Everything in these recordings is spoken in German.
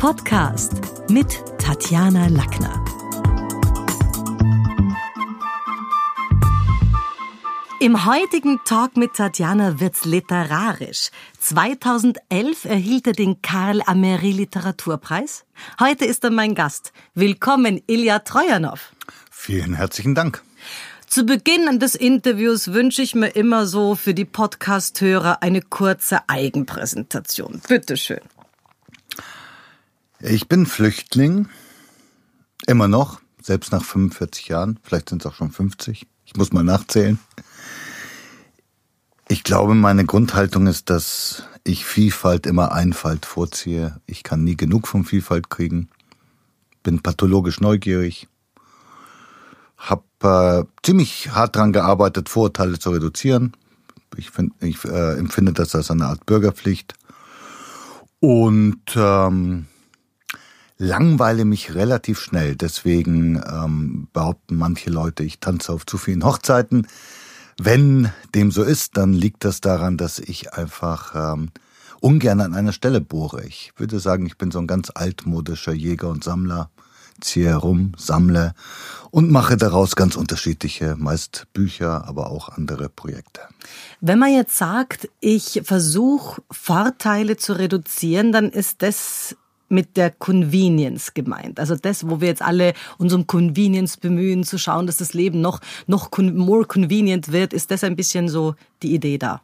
Podcast mit Tatjana Lackner. Im heutigen Talk mit Tatjana wird's literarisch. 2011 erhielt er den Karl Amery Literaturpreis. Heute ist er mein Gast. Willkommen, Ilja Trojanow. Vielen herzlichen Dank. Zu Beginn des Interviews wünsche ich mir immer so für die Podcast-Hörer eine kurze Eigenpräsentation. Bitteschön. Ich bin Flüchtling. Immer noch. Selbst nach 45 Jahren. Vielleicht sind es auch schon 50. Ich muss mal nachzählen. Ich glaube, meine Grundhaltung ist, dass ich Vielfalt immer Einfalt vorziehe. Ich kann nie genug von Vielfalt kriegen. Bin pathologisch neugierig. Hab äh, ziemlich hart dran gearbeitet, Vorurteile zu reduzieren. Ich, find, ich äh, empfinde das als eine Art Bürgerpflicht. Und ähm, langweile mich relativ schnell. Deswegen ähm, behaupten manche Leute, ich tanze auf zu vielen Hochzeiten. Wenn dem so ist, dann liegt das daran, dass ich einfach ähm, ungern an einer Stelle bohre. Ich würde sagen, ich bin so ein ganz altmodischer Jäger und Sammler ziehe herum, sammle und mache daraus ganz unterschiedliche, meist Bücher, aber auch andere Projekte. Wenn man jetzt sagt, ich versuche Vorteile zu reduzieren, dann ist das mit der Convenience gemeint. Also das, wo wir jetzt alle uns um Convenience bemühen, zu schauen, dass das Leben noch, noch more convenient wird, ist das ein bisschen so die Idee da.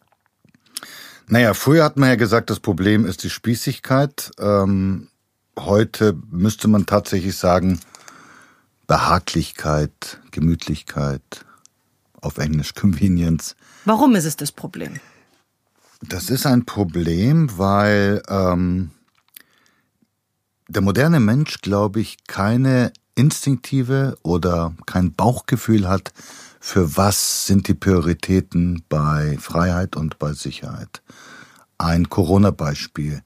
Naja, früher hat man ja gesagt, das Problem ist die Spießigkeit. Ähm, heute müsste man tatsächlich sagen, Behaglichkeit, Gemütlichkeit, auf Englisch Convenience. Warum ist es das Problem? Das ist ein Problem, weil ähm, der moderne Mensch, glaube ich, keine instinktive oder kein Bauchgefühl hat, für was sind die Prioritäten bei Freiheit und bei Sicherheit. Ein Corona-Beispiel.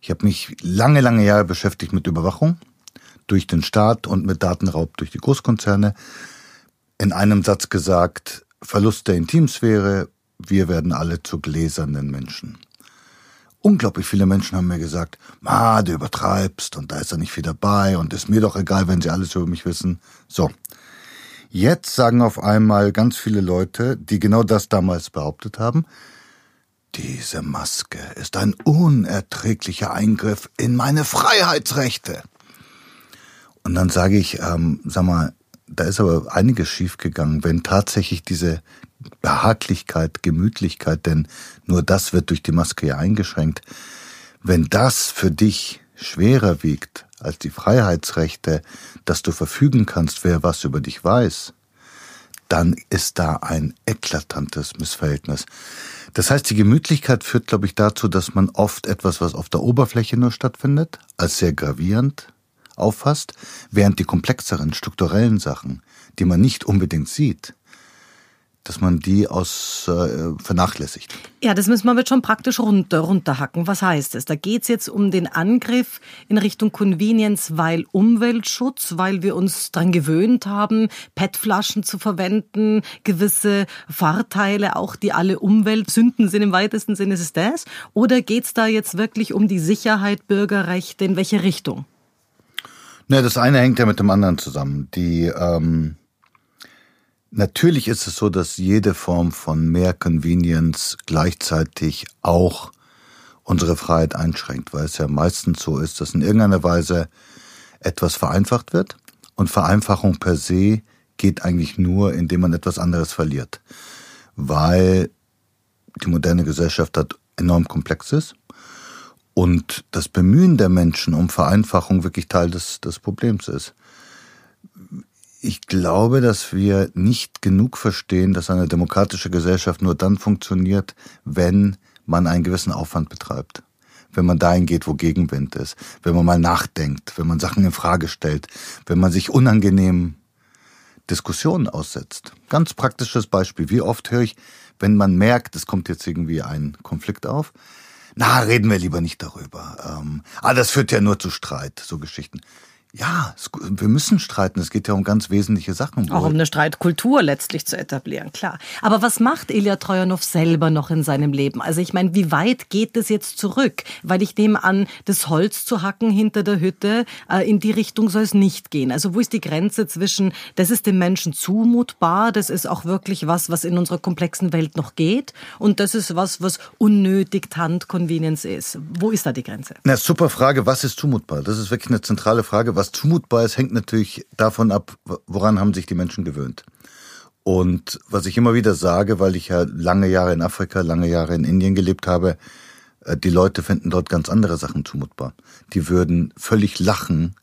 Ich habe mich lange, lange Jahre beschäftigt mit Überwachung durch den Staat und mit Datenraub durch die Großkonzerne. In einem Satz gesagt, Verlust der Intimsphäre, wir werden alle zu gläsernen Menschen. Unglaublich viele Menschen haben mir gesagt, Ma, du übertreibst und da ist er nicht viel dabei und ist mir doch egal, wenn sie alles über mich wissen. So. Jetzt sagen auf einmal ganz viele Leute, die genau das damals behauptet haben, diese Maske ist ein unerträglicher Eingriff in meine Freiheitsrechte. Und dann sage ich, ähm, sag mal, da ist aber einiges schiefgegangen, wenn tatsächlich diese Behaglichkeit, Gemütlichkeit, denn nur das wird durch die Maske ja eingeschränkt, wenn das für dich schwerer wiegt als die Freiheitsrechte, dass du verfügen kannst, wer was über dich weiß, dann ist da ein eklatantes Missverhältnis. Das heißt, die Gemütlichkeit führt, glaube ich, dazu, dass man oft etwas, was auf der Oberfläche nur stattfindet, als sehr gravierend auffasst, während die komplexeren strukturellen Sachen, die man nicht unbedingt sieht, dass man die aus äh, vernachlässigt. Ja, das müssen wir jetzt schon praktisch runter, runterhacken. Was heißt es? Da geht's jetzt um den Angriff in Richtung Convenience, weil Umweltschutz, weil wir uns dran gewöhnt haben, PET-Flaschen zu verwenden, gewisse Vorteile, auch die alle Umweltsünden sind im weitesten Sinne, ist es das? Oder geht's da jetzt wirklich um die Sicherheit, Bürgerrechte, in welche Richtung? Ne, das eine hängt ja mit dem anderen zusammen. Die ähm Natürlich ist es so, dass jede Form von mehr Convenience gleichzeitig auch unsere Freiheit einschränkt, weil es ja meistens so ist, dass in irgendeiner Weise etwas vereinfacht wird und Vereinfachung per se geht eigentlich nur, indem man etwas anderes verliert, weil die moderne Gesellschaft hat enorm komplex ist und das Bemühen der Menschen um Vereinfachung wirklich Teil des, des Problems ist. Ich glaube, dass wir nicht genug verstehen, dass eine demokratische Gesellschaft nur dann funktioniert, wenn man einen gewissen Aufwand betreibt. Wenn man dahin geht, wo Gegenwind ist, wenn man mal nachdenkt, wenn man Sachen in Frage stellt, wenn man sich unangenehmen Diskussionen aussetzt. Ganz praktisches Beispiel. Wie oft höre ich, wenn man merkt, es kommt jetzt irgendwie ein Konflikt auf, na, reden wir lieber nicht darüber. Ähm, ah, das führt ja nur zu Streit, so Geschichten. Ja, wir müssen streiten. Es geht ja um ganz wesentliche Sachen. Auch um eine Streitkultur letztlich zu etablieren, klar. Aber was macht Ilya Trojanow selber noch in seinem Leben? Also ich meine, wie weit geht es jetzt zurück? Weil ich nehme an, das Holz zu hacken hinter der Hütte, äh, in die Richtung soll es nicht gehen. Also wo ist die Grenze zwischen, das ist dem Menschen zumutbar, das ist auch wirklich was, was in unserer komplexen Welt noch geht und das ist was, was unnötig Tant-Convenience ist. Wo ist da die Grenze? Na, super Frage, was ist zumutbar? Das ist wirklich eine zentrale Frage was zumutbar ist, hängt natürlich davon ab, woran haben sich die Menschen gewöhnt. Und was ich immer wieder sage, weil ich ja lange Jahre in Afrika, lange Jahre in Indien gelebt habe, äh, die Leute finden dort ganz andere Sachen zumutbar. Die würden völlig lachen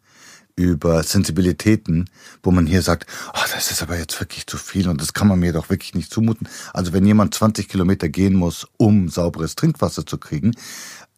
über Sensibilitäten, wo man hier sagt, oh, das ist aber jetzt wirklich zu viel und das kann man mir doch wirklich nicht zumuten. Also wenn jemand 20 Kilometer gehen muss, um sauberes Trinkwasser zu kriegen,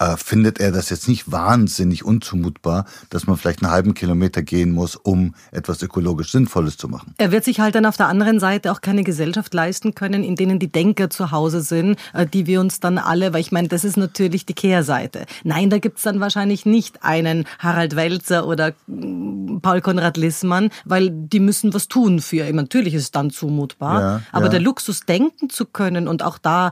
äh, findet er das jetzt nicht wahnsinnig unzumutbar, dass man vielleicht einen halben Kilometer gehen muss, um etwas ökologisch Sinnvolles zu machen. Er wird sich halt dann auf der anderen Seite auch keine Gesellschaft leisten können, in denen die Denker zu Hause sind, äh, die wir uns dann alle, weil ich meine, das ist natürlich die Kehrseite. Nein, da gibt's dann wahrscheinlich nicht einen Harald Welzer oder mm, Paul Konrad Lissmann, weil die müssen was tun für ihn. Natürlich ist es dann zumutbar, ja, aber ja. der Luxus denken zu können und auch da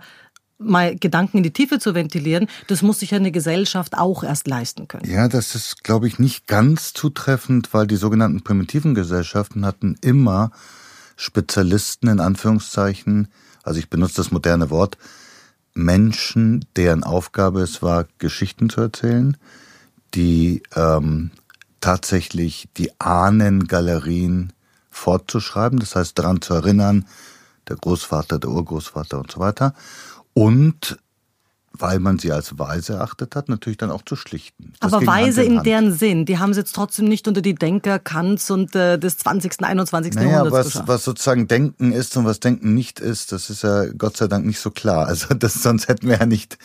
mal Gedanken in die Tiefe zu ventilieren, das muss sich eine Gesellschaft auch erst leisten können. Ja, das ist, glaube ich, nicht ganz zutreffend, weil die sogenannten primitiven Gesellschaften hatten immer Spezialisten in Anführungszeichen, also ich benutze das moderne Wort, Menschen, deren Aufgabe es war, Geschichten zu erzählen, die ähm, tatsächlich die Ahnengalerien fortzuschreiben, das heißt daran zu erinnern, der Großvater, der Urgroßvater und so weiter und weil man sie als weise erachtet hat, natürlich dann auch zu schlichten. Das Aber weise in, in, deren Sinn, die haben sie jetzt trotzdem nicht unter die Denker Kants und äh, des 20., 21. Naja, Jahrhunderts was, geschafft. was sozusagen Denken ist und was Denken nicht ist, das ist ja Gott sei Dank nicht so klar. Also das, sonst hätten wir ja nicht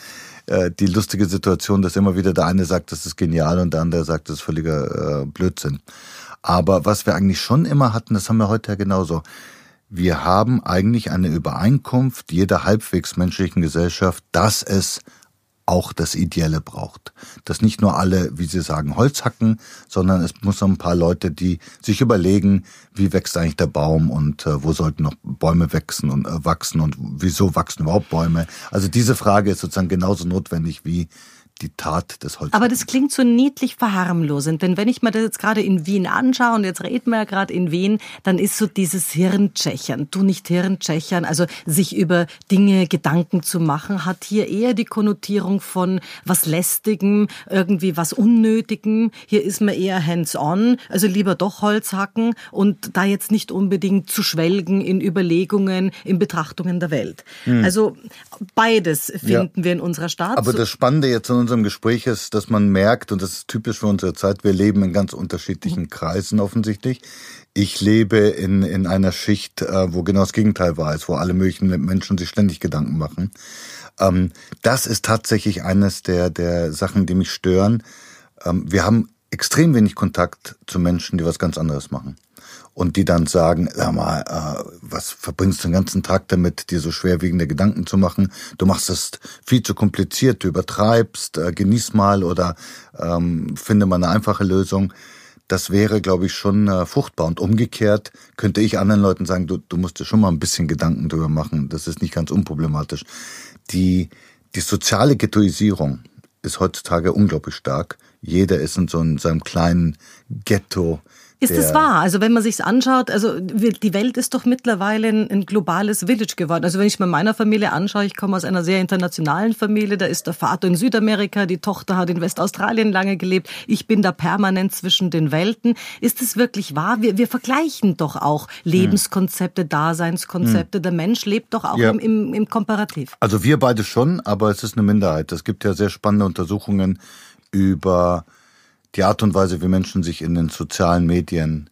äh, die lustige Situation, dass immer wieder der eine sagt, das ist genial und der andere sagt, das ist völliger äh, Blödsinn. Aber was wir eigentlich schon immer hatten, das haben wir heute ja genauso wir haben eigentlich eine Übereinkunft jeder halbwegs menschlichen Gesellschaft, dass es auch das Ideelle braucht. Dass nicht nur alle, wie Sie sagen, Holz hacken, sondern es muss noch ein paar Leute, die sich überlegen, wie wächst eigentlich der Baum und äh, wo sollten noch Bäume wachsen und äh, wachsen und wieso wachsen überhaupt Bäume. Also diese Frage ist sozusagen genauso notwendig wie die Tat des Holz. Aber das klingt so niedlich verharmlosend, denn wenn ich mir das jetzt gerade in Wien anschaue und jetzt reden wir ja gerade in Wien, dann ist so dieses Hirntschechern, du nicht Hirntschechern, also sich über Dinge Gedanken zu machen, hat hier eher die Konnotierung von was lästigem, irgendwie was unnötigem. Hier ist man eher hands-on, also lieber doch Holz hacken und da jetzt nicht unbedingt zu schwelgen in Überlegungen, in Betrachtungen der Welt. Hm. Also beides finden ja. wir in unserer Stadt. Aber das Spannende jetzt in unserem Gespräch ist, dass man merkt, und das ist typisch für unsere Zeit, wir leben in ganz unterschiedlichen Kreisen offensichtlich. Ich lebe in, in einer Schicht, äh, wo genau das Gegenteil war, ist, wo alle möglichen Menschen sich ständig Gedanken machen. Ähm, das ist tatsächlich eines der, der Sachen, die mich stören. Ähm, wir haben extrem wenig Kontakt zu Menschen, die was ganz anderes machen und die dann sagen, sag mal, äh, was verbringst du den ganzen Tag damit, dir so schwerwiegende Gedanken zu machen? Du machst es viel zu kompliziert, du übertreibst, äh, genieß mal oder ähm, finde mal eine einfache Lösung. Das wäre, glaube ich, schon äh, fruchtbar. Und umgekehrt könnte ich anderen Leuten sagen, du, du musst dir schon mal ein bisschen Gedanken drüber machen. Das ist nicht ganz unproblematisch. Die, die soziale Ghettoisierung ist heutzutage unglaublich stark. Jeder ist in so einem, kleinen Ghetto ist es wahr? Also wenn man sich's anschaut, also die Welt ist doch mittlerweile ein, ein, globales Village geworden. Also wenn ich mir meiner Familie anschaue, ich komme aus einer sehr internationalen Familie, da ist der Vater in Südamerika, die Tochter hat in Westaustralien lange gelebt, ich bin da permanent zwischen den Welten. Ist es wirklich wahr? Wir, wir vergleichen doch auch Lebenskonzepte, hm. Daseinskonzepte. Hm. Der Mensch lebt doch auch ja. im, im, im Komparativ. Also wir beide schon, aber es ist eine Minderheit. Es gibt ja sehr spannende Untersuchungen über die Art und Weise, wie Menschen sich in den sozialen Medien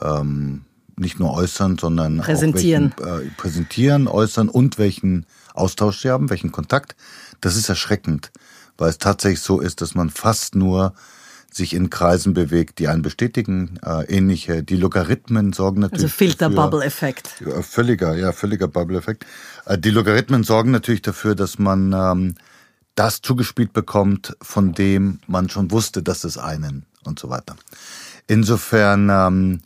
ähm, nicht nur äußern, sondern präsentieren. welchen, äh, präsentieren, äußern und welchen Austausch sie haben, welchen Kontakt. Das ist erschreckend, weil es tatsächlich so ist, dass man fast nur sich in Kreisen bewegt, die einen bestätigen, äh, ähnliche. Die Logarithmen sorgen natürlich. Also Filter-Bubble-Effekt. Völliger, ja, völliger Bubble-Effekt. Äh, die Logarithmen sorgen natürlich dafür, dass man ähm, das zugespielt bekommt, von dem man schon wusste, dass es einen und so weiter. Insofern, ähm,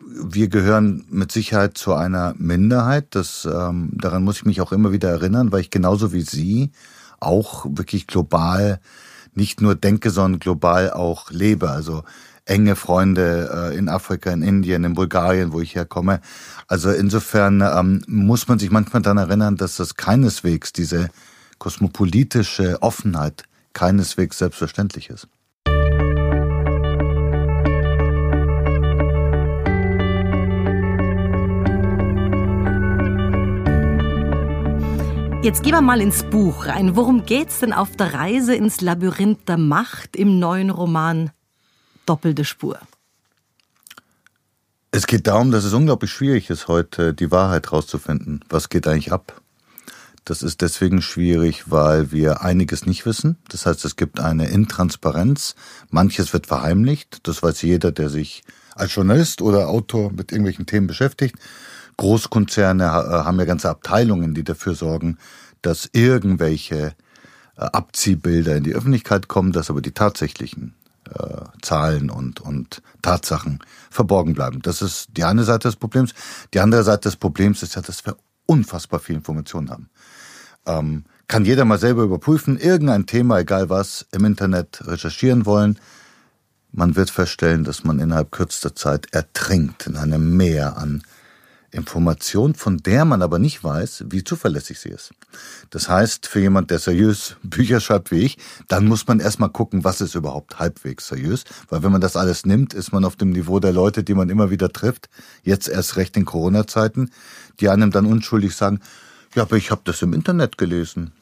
wir gehören mit Sicherheit zu einer Minderheit. Das, ähm, daran muss ich mich auch immer wieder erinnern, weil ich genauso wie Sie auch wirklich global nicht nur denke, sondern global auch lebe. Also enge Freunde äh, in Afrika, in Indien, in Bulgarien, wo ich herkomme. Also insofern ähm, muss man sich manchmal daran erinnern, dass das keineswegs diese kosmopolitische Offenheit keineswegs selbstverständlich ist. Jetzt gehen wir mal ins Buch rein. Worum geht's denn auf der Reise ins Labyrinth der Macht im neuen Roman Doppelte Spur? Es geht darum, dass es unglaublich schwierig ist, heute die Wahrheit rauszufinden. Was geht eigentlich ab? Das ist deswegen schwierig, weil wir einiges nicht wissen. Das heißt, es gibt eine Intransparenz. Manches wird verheimlicht. Das weiß jeder, der sich als Journalist oder Autor mit irgendwelchen Themen beschäftigt. Großkonzerne äh, haben ja ganze Abteilungen, die dafür sorgen, dass irgendwelche äh, Abziehbilder in die Öffentlichkeit kommen, dass aber die tatsächlichen äh, Zahlen und, und Tatsachen verborgen bleiben. Das ist die eine Seite des Problems. Die andere Seite des Problems ist ja, dass wir unfassbar viel Informationen haben. Ähm, kann jeder mal selber überprüfen, irgendein Thema, egal was, im Internet recherchieren wollen. Man wird feststellen, dass man innerhalb kürzester Zeit ertrinkt in einem Meer an Information, von der man aber nicht weiß, wie zuverlässig sie ist. Das heißt, für jemand, der seriös Bücher schreibt wie ich, dann muss man erstmal gucken, was ist überhaupt halbwegs seriös. Weil wenn man das alles nimmt, ist man auf dem Niveau der Leute, die man immer wieder trifft, jetzt erst recht in Corona-Zeiten, die einem dann unschuldig sagen, ja, aber ich habe das im Internet gelesen.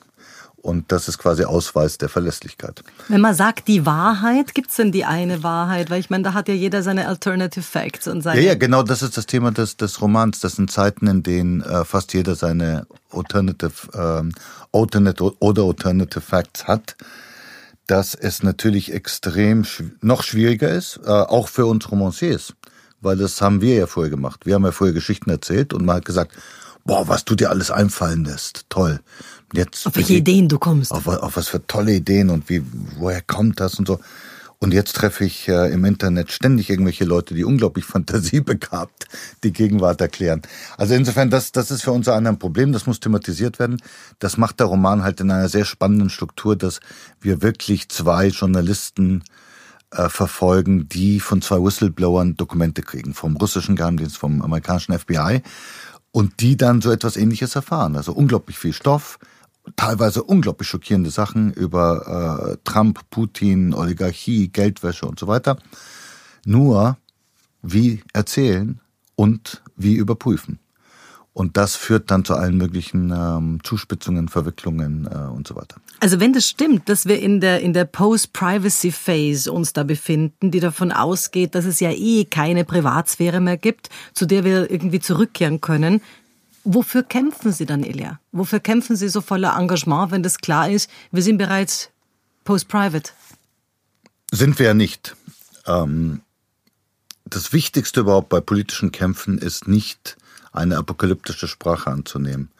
Und das ist quasi Ausweis der Verlässlichkeit. Wenn man sagt die Wahrheit, gibt's denn die eine Wahrheit? Weil ich meine, da hat ja jeder seine Alternative Facts und seine. Ja, ja, genau, das ist das Thema des, des Romans. Das sind Zeiten, in denen äh, fast jeder seine Alternative, ähm, Alternate oder Alternative Facts hat. Dass es natürlich extrem noch schwieriger ist, äh, auch für uns Romanciers. Weil das haben wir ja vorher gemacht. Wir haben ja vorher Geschichten erzählt und man hat gesagt, boah, was du dir alles einfallen lässt. Toll. Jetzt, auf welche Ideen du kommst. Auf, auf, was für tolle Ideen und wie, woher kommt das und so. Und jetzt treffe ich äh, im Internet ständig irgendwelche Leute, die unglaublich fantasiebegabt die Gegenwart erklären. Also insofern, das, das ist für uns ein Problem, das muss thematisiert werden. Das macht der Roman halt in einer sehr spannenden Struktur, dass wir wirklich zwei Journalisten äh, verfolgen, die von zwei Whistleblowern Dokumente kriegen, vom russischen Geheimdienst, vom amerikanischen FBI, und die dann so etwas ähnliches erfahren. Also unglaublich viel Stoff, teilweise unglaublich schockierende Sachen über äh, Trump, Putin, Oligarchie, Geldwäsche und so weiter. Nur wie erzählen und wie überprüfen. Und das führt dann zu allen möglichen ähm, Zuspitzungen, Verwicklungen äh, und so weiter. Also wenn das stimmt, dass wir in der, in der Post-Privacy-Phase uns da befinden, die davon ausgeht, dass es ja eh keine Privatsphäre mehr gibt, zu der wir irgendwie zurückkehren können, Wofür kämpfen Sie dann, Ilja? Wofür kämpfen Sie so voller Engagement, wenn das klar ist, wir sind bereits post-private? Sind wir ja nicht. Ähm, das Wichtigste überhaupt bei politischen Kämpfen ist nicht eine apokalyptische Sprache anzunehmen.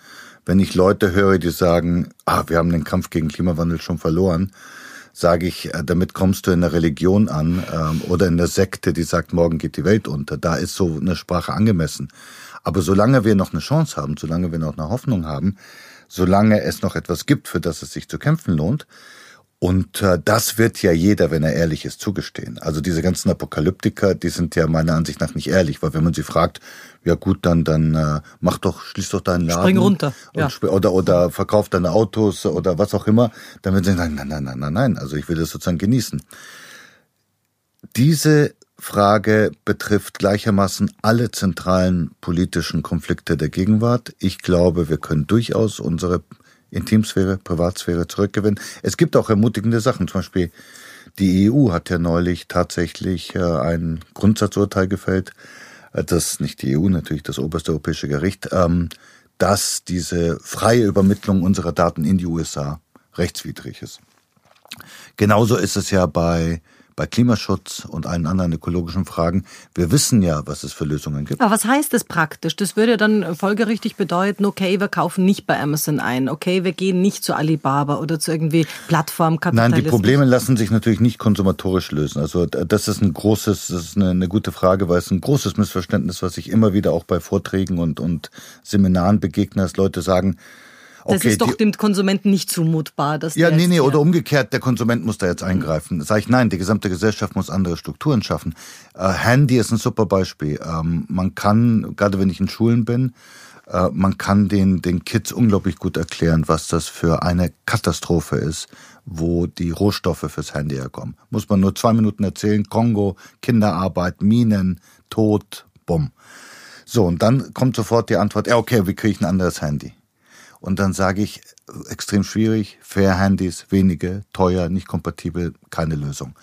Wenn ich Leute höre, die sagen, ah, wir haben den Kampf gegen Klimawandel schon verloren, sage ich, äh, damit kommst du in der Religion an ähm, oder in der Sekte, die sagt, morgen geht die Welt unter. Da ist so eine Sprache angemessen. Aber solange wir noch eine Chance haben, solange wir noch eine Hoffnung haben, solange es noch etwas gibt, für das es sich zu kämpfen lohnt, und äh, das wird ja jeder, wenn er ehrlich ist, zugestehen. Also diese ganzen Apokalyptiker, die sind ja meiner Ansicht nach nicht ehrlich, weil wenn man sie fragt, ja gut, dann dann äh, mach doch, schließ doch deinen Laden. Spring runter. Ja. oder oder verkauf deine Autos oder was auch immer, dann würden sie sagen, nein, nein, nein, nein, nein. Also ich will das sozusagen genießen. Diese Frage betrifft gleichermaßen alle zentralen politischen Konflikte der Gegenwart. Ich glaube, wir können durchaus unsere Intimsphäre, Privatsphäre zurückgewinnen. Es gibt auch ermutigende Sachen. Zum Beispiel die EU hat ja neulich tatsächlich äh, ein Grundsatzurteil gefällt, äh, das nicht die EU, natürlich das oberste europäische Gericht, ähm, dass diese freie Übermittlung unserer Daten in die USA rechtswidrig ist. Genauso ist es ja bei bei Klimaschutz und allen anderen ökologischen Fragen. Wir wissen ja, was es für Lösungen gibt. Aber was heißt das praktisch? Das würde dann folgerichtig bedeuten, okay, wir kaufen nicht bei Amazon ein, okay, wir gehen nicht zu Alibaba oder zu irgendwie Plattformkapitalismus. Nein, die Probleme lassen sich natürlich nicht konsumatorisch lösen. Also das ist ein großes, das ist eine, eine gute Frage, weil es ein großes Missverständnis, was ich immer wieder auch bei Vorträgen und, und Seminaren begegne, dass Leute sagen, Okay, das ist doch dem Konsumenten nicht zumutbar. Dass ja, nee, nee, oder umgekehrt, der Konsument muss da jetzt eingreifen. Sag ich, nein, die gesamte Gesellschaft muss andere Strukturen schaffen. Äh, Handy ist ein super Beispiel. Ähm, man kann, gerade wenn ich in Schulen bin, äh, man kann den, den Kids unglaublich gut erklären, was das für eine Katastrophe ist, wo die Rohstoffe fürs Handy herkommen. Muss man nur zwei Minuten erzählen, Kongo, Kinderarbeit, Minen, Tod, bumm. So, und dann kommt sofort die Antwort, ja, okay, wie kriege ich ein anderes Handy? Und dann sage ich, extrem schwierig, Fair-Handys, wenige, teuer, nicht kompatibel, keine Lösung.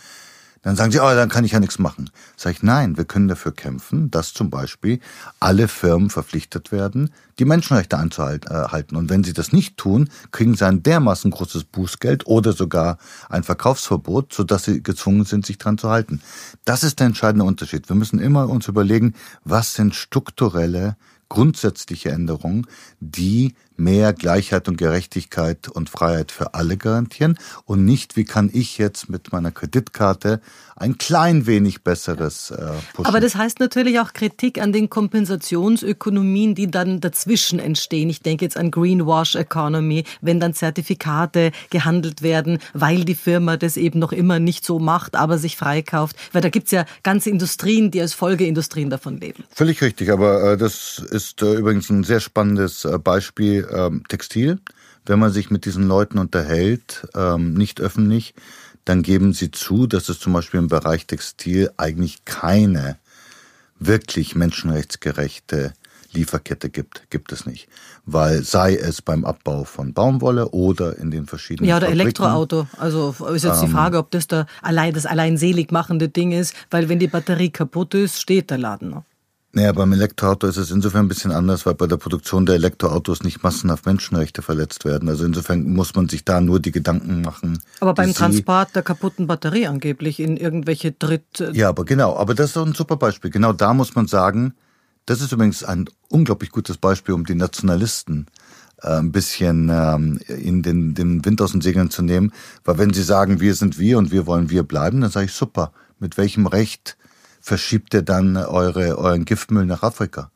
Dann sagen sie, oh, dann kann ich ja nichts machen. Sag ich, nein, wir können dafür kämpfen, dass zum Beispiel alle Firmen verpflichtet werden, die Menschenrechte einzuhalten. Und wenn sie das nicht tun, kriegen sie ein dermaßen großes Bußgeld oder sogar ein Verkaufsverbot, sodass sie gezwungen sind, sich dran zu halten. Das ist der entscheidende Unterschied. Wir müssen immer uns überlegen, was sind strukturelle grundsätzliche Änderungen, die mehr Gleichheit und Gerechtigkeit und Freiheit für alle garantieren und nicht, wie kann ich jetzt mit meiner Kreditkarte ein klein wenig besseres äh, pushen. Aber das heißt natürlich auch Kritik an den Kompensationsökonomien, die dann dazwischen entstehen. Ich denke jetzt an Greenwash Economy, wenn dann Zertifikate gehandelt werden, weil die Firma das eben noch immer nicht so macht, aber sich freikauft. Weil da gibt's ja ganze Industrien, die als Folgeindustrien davon leben. Völlig richtig, aber äh, das ist äh, übrigens ein sehr spannendes äh, Beispiel ähm, Textil. Wenn man sich mit diesen Leuten unterhält, ähm, nicht öffentlich, dann geben sie zu, dass es zum Beispiel im Bereich Textil eigentlich keine wirklich menschenrechtsgerechte Lieferkette gibt, gibt es nicht. Weil sei es beim Abbau von Baumwolle oder in den verschiedenen Ja, oder Fabriken. Elektroauto. Also ist jetzt ähm, die Frage, ob das da allein das allein selig machende Ding ist, weil wenn die Batterie kaputt ist, steht der Laden noch. Naja, beim Elektroauto ist es insofern ein bisschen anders, weil bei der Produktion der Elektroautos nicht massenhaft Menschenrechte verletzt werden. Also insofern muss man sich da nur die Gedanken machen. Aber beim Transport der kaputten Batterie angeblich in irgendwelche Dritt... Ja, aber genau. Aber das ist doch ein super Beispiel. Genau da muss man sagen, das ist übrigens ein unglaublich gutes Beispiel, um die Nationalisten äh, ein bisschen ähm, in den, den Wind aus den Segeln zu nehmen. Weil wenn sie sagen, wir sind wir und wir wollen wir bleiben, dann sage ich super. Mit welchem Recht verschiebt ihr dann eure, euren Giftmüll nach Afrika?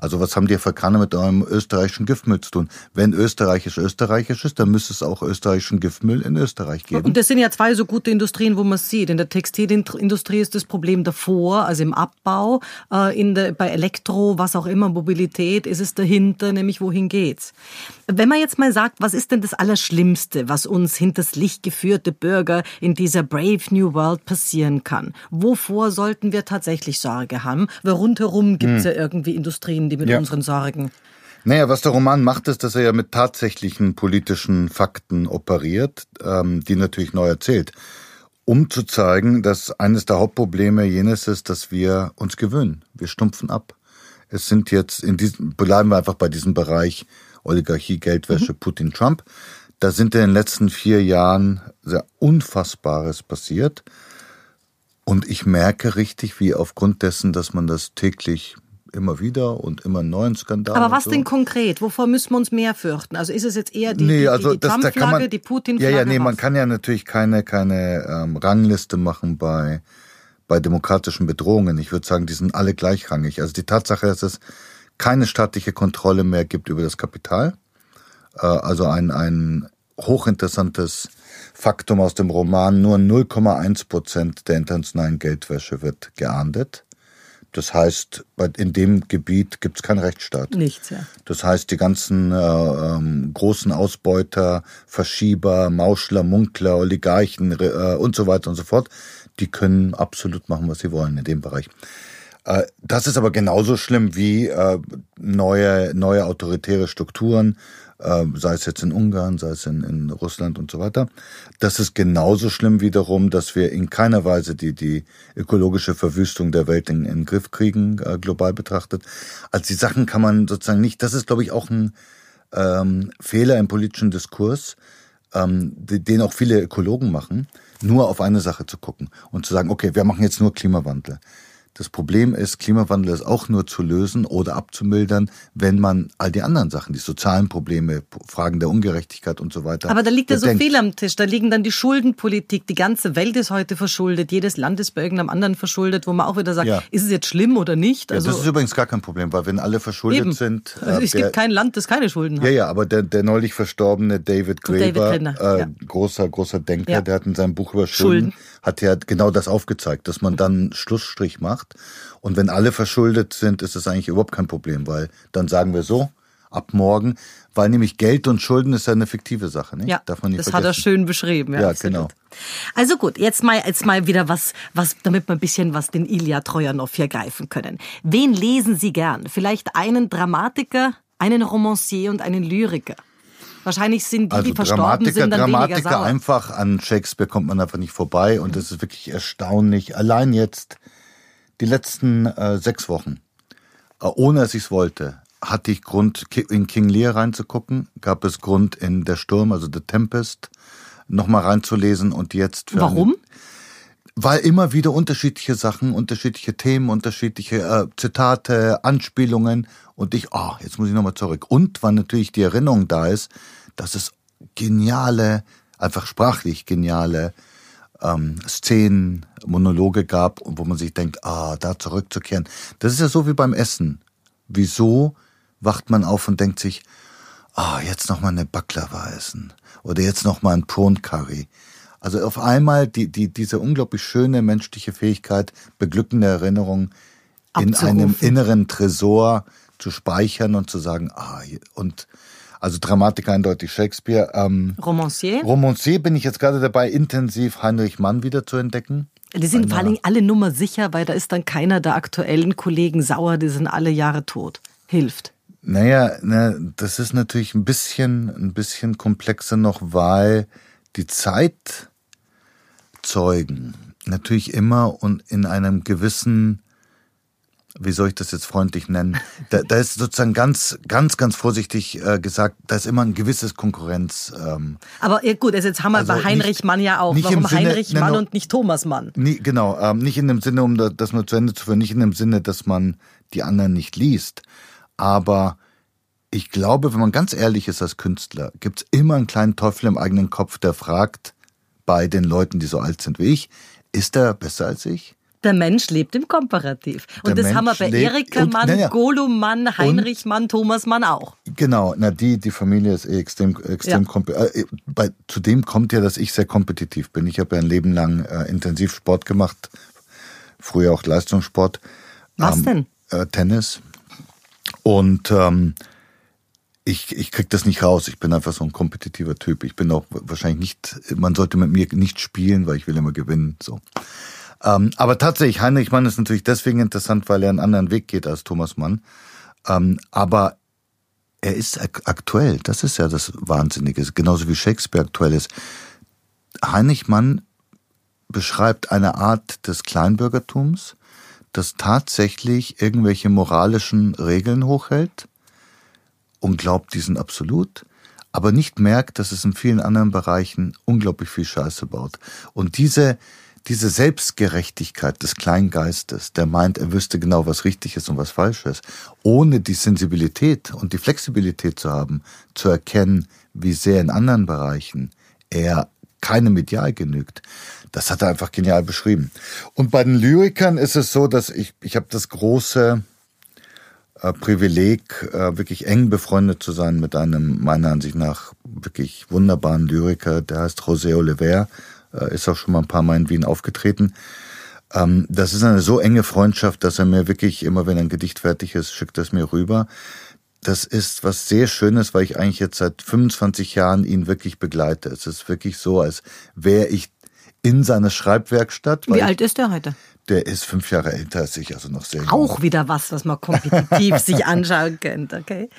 Also was haben die Afrikaner mit eurem österreichischen Giftmüll zu tun? Wenn österreichisch österreichisch ist, dann müsste es auch österreichischen Giftmüll in Österreich geben. Und das sind ja zwei so gute Industrien, wo man es sieht. In der Textilindustrie ist das Problem davor, also im Abbau, äh, in der, bei Elektro, was auch immer, Mobilität ist es dahinter, nämlich wohin geht's. Wenn man jetzt mal sagt, was ist denn das Allerschlimmste, was uns hinters Licht geführte Bürger in dieser Brave New World passieren kann? Wovor sollten wir tatsächlich Sorge haben? Weil rundherum gibt es hm. ja irgendwie Industrien, die mit ja. unseren Sorgen. Naja, was der Roman macht, ist, dass er ja mit tatsächlichen politischen Fakten operiert, ähm, die natürlich neu erzählt, um zu zeigen, dass eines der Hauptprobleme jenes ist, dass wir uns gewöhnen. Wir stumpfen ab. Es sind jetzt in diesem, bleiben wir einfach bei diesem Bereich Oligarchie, Geldwäsche, mhm. Putin, Trump. Da sind in den letzten vier Jahren sehr Unfassbares passiert. Und ich merke richtig, wie aufgrund dessen, dass man das täglich immer wieder und immer einen neuen Skandal. Aber was so. denn konkret? Wovor müssen wir uns mehr fürchten? Also ist es jetzt eher die, nee, also die, die Trump-Flagge, die Putin-Flagge? Ja, ja, nee, man kann ja natürlich keine, keine ähm, Rangliste machen bei, bei demokratischen Bedrohungen. Ich würde sagen, die sind alle gleichrangig. Also die Tatsache, dass es keine staatliche Kontrolle mehr gibt über das Kapital, äh, also ein, ein hochinteressantes Faktum aus dem Roman, nur 0,1 Prozent der internationalen Geldwäsche wird geahndet. Das heißt, in dem Gebiet gibt es keinen Rechtsstaat. Nichts, ja. Das heißt, die ganzen äh, ähm, großen Ausbeuter, Verschieber, Mauschler, Munkler, Oligarchen äh, und so weiter und so fort, die können absolut machen, was sie wollen in dem Bereich. Äh, das ist aber genauso schlimm wie äh, neue, neue autoritäre Strukturen, äh, sei es jetzt in Ungarn, sei es in, in Russland und so weiter. Das ist genauso schlimm wiederum, dass wir in keiner Weise die, die ökologische Verwüstung der Welt in, in den Griff kriegen, äh, global betrachtet. Also die Sachen kann man sozusagen nicht, das ist glaube ich auch ein ähm, Fehler im politischen Diskurs, ähm, den auch viele Ökologen machen, nur auf eine Sache zu gucken und zu sagen, okay, wir machen jetzt nur Klimawandel. Das Problem ist, Klimawandel ist auch nur zu lösen oder abzumildern, wenn man all die anderen Sachen, die sozialen Probleme, Fragen der Ungerechtigkeit und so weiter. Aber da liegt ja so viel am Tisch. Da liegen dann die Schuldenpolitik. Die ganze Welt ist heute verschuldet. Jedes Land ist bei irgendeinem anderen verschuldet, wo man auch wieder sagt, ja. ist es jetzt schlimm oder nicht? Also ja, das ist übrigens gar kein Problem, weil wenn alle verschuldet eben. sind. Also es der, gibt kein Land, das keine Schulden hat. Ja, ja, aber der, der neulich verstorbene David Graeber, David äh, ja. großer, großer Denker, der hat in seinem Buch über Schulden, Schulden, hat ja genau das aufgezeigt, dass man dann Schlussstrich macht. Und wenn alle verschuldet sind, ist das eigentlich überhaupt kein Problem, weil dann sagen wir so, ab morgen, weil nämlich Geld und Schulden ist ja eine fiktive Sache, nicht? Ja, Darf man nicht das vergessen. hat er schön beschrieben. Ja, ja genau. Also gut, jetzt mal, jetzt mal wieder was, was, damit wir ein bisschen was den Ilya Trojanow hier greifen können. Wen lesen Sie gern? Vielleicht einen Dramatiker, einen Romancier und einen Lyriker? Wahrscheinlich sind die, also die verstorben Dramatiker, sind, dann Dramatiker weniger sauer. einfach an Shakespeare kommt man einfach nicht vorbei und das ist wirklich erstaunlich. Allein jetzt die letzten äh, sechs Wochen, äh, ohne dass ich es wollte, hatte ich Grund, in King Lear reinzugucken, gab es Grund in Der Sturm, also The Tempest, nochmal reinzulesen und jetzt für Warum? Einen, weil immer wieder unterschiedliche Sachen, unterschiedliche Themen, unterschiedliche äh, Zitate, Anspielungen und ich, oh, jetzt muss ich nochmal zurück. Und weil natürlich die Erinnerung da ist, dass es geniale, einfach sprachlich geniale ähm, Szenen, Monologe gab, wo man sich denkt, ah, da zurückzukehren. Das ist ja so wie beim Essen. Wieso wacht man auf und denkt sich, ah, jetzt noch mal eine Baklava essen oder jetzt noch mal ein Prawn Curry. Also auf einmal die, die, diese unglaublich schöne menschliche Fähigkeit, beglückende Erinnerungen in einem inneren Tresor zu speichern und zu sagen, ah, und also Dramatiker eindeutig Shakespeare. Ähm, Romancier? Romancier bin ich jetzt gerade dabei, intensiv Heinrich Mann wieder zu entdecken. Die sind vor allem alle Nummer sicher, weil da ist dann keiner der aktuellen Kollegen sauer, die sind alle Jahre tot. Hilft. Naja, ne, das ist natürlich ein bisschen, ein bisschen komplexer noch, weil die Zeitzeugen natürlich immer und in einem gewissen wie soll ich das jetzt freundlich nennen? Da, da ist sozusagen ganz, ganz, ganz vorsichtig äh, gesagt, da ist immer ein gewisses Konkurrenz. Ähm, Aber ja, gut, also jetzt haben wir also bei Heinrich nicht, Mann ja auch. Warum Sinne, Heinrich Mann no, und nicht Thomas Mann? Nie, genau, ähm, nicht in dem Sinne, um das nur zu Ende zu führen, nicht in dem Sinne, dass man die anderen nicht liest. Aber ich glaube, wenn man ganz ehrlich ist als Künstler, gibt's immer einen kleinen Teufel im eigenen Kopf, der fragt bei den Leuten, die so alt sind wie ich, ist er besser als ich? Der Mensch lebt im Komparativ. Und der das Mensch haben wir bei Erika Mann, ja, Golum Mann, Heinrich Mann, Thomas Mann auch. Genau, na die, die Familie ist eh extrem, extrem ja. äh, bei, Zudem kommt ja, dass ich sehr kompetitiv bin. Ich habe ja ein Leben lang äh, intensiv Sport gemacht, früher auch Leistungssport. Was ähm, denn? Äh, Tennis. Und ähm, ich, ich krieg das nicht raus. Ich bin einfach so ein kompetitiver Typ. Ich bin auch wahrscheinlich nicht, man sollte mit mir nicht spielen, weil ich will immer gewinnen. So. Ähm, aber tatsächlich, Heinrich Mann ist natürlich deswegen interessant, weil er einen anderen Weg geht als Thomas Mann. Ähm, aber er ist aktuell. Das ist ja das Wahnsinnige. Genauso wie Shakespeare aktuell ist. Heinrich Mann beschreibt eine Art des Kleinbürgertums, das tatsächlich irgendwelche moralischen Regeln hochhält und glaubt, die sind absolut, aber nicht merkt, dass es in vielen anderen Bereichen unglaublich viel Scheiße baut. Und diese, diese Selbstgerechtigkeit des Kleingeistes, der meint, er wüsste genau, was richtig ist und was falsch ist, ohne die Sensibilität und die Flexibilität zu haben, zu erkennen, wie sehr in anderen Bereichen er keinem Ideal genügt. Das hat er einfach genial beschrieben. Und bei den Lyrikern ist es so, dass ich, ich habe das große äh, Privileg, äh, wirklich eng befreundet zu sein mit einem, meiner Ansicht nach, wirklich wunderbaren Lyriker, der heißt José Oliver, ist auch schon mal ein paar Mal in Wien aufgetreten. Ähm, das ist eine so enge Freundschaft, dass er mir wirklich immer, wenn ein Gedicht fertig ist, schickt es mir rüber. Das ist was sehr Schönes, weil ich eigentlich jetzt seit 25 Jahren ihn wirklich begleite. Es ist wirklich so, als wäre ich in seiner Schreibwerkstatt. Wie alt ist er heute? Der ist fünf Jahre älter als ich, also noch sehr jung. Auch wieder was, was man kompetitiv sich anschauen könnte, okay?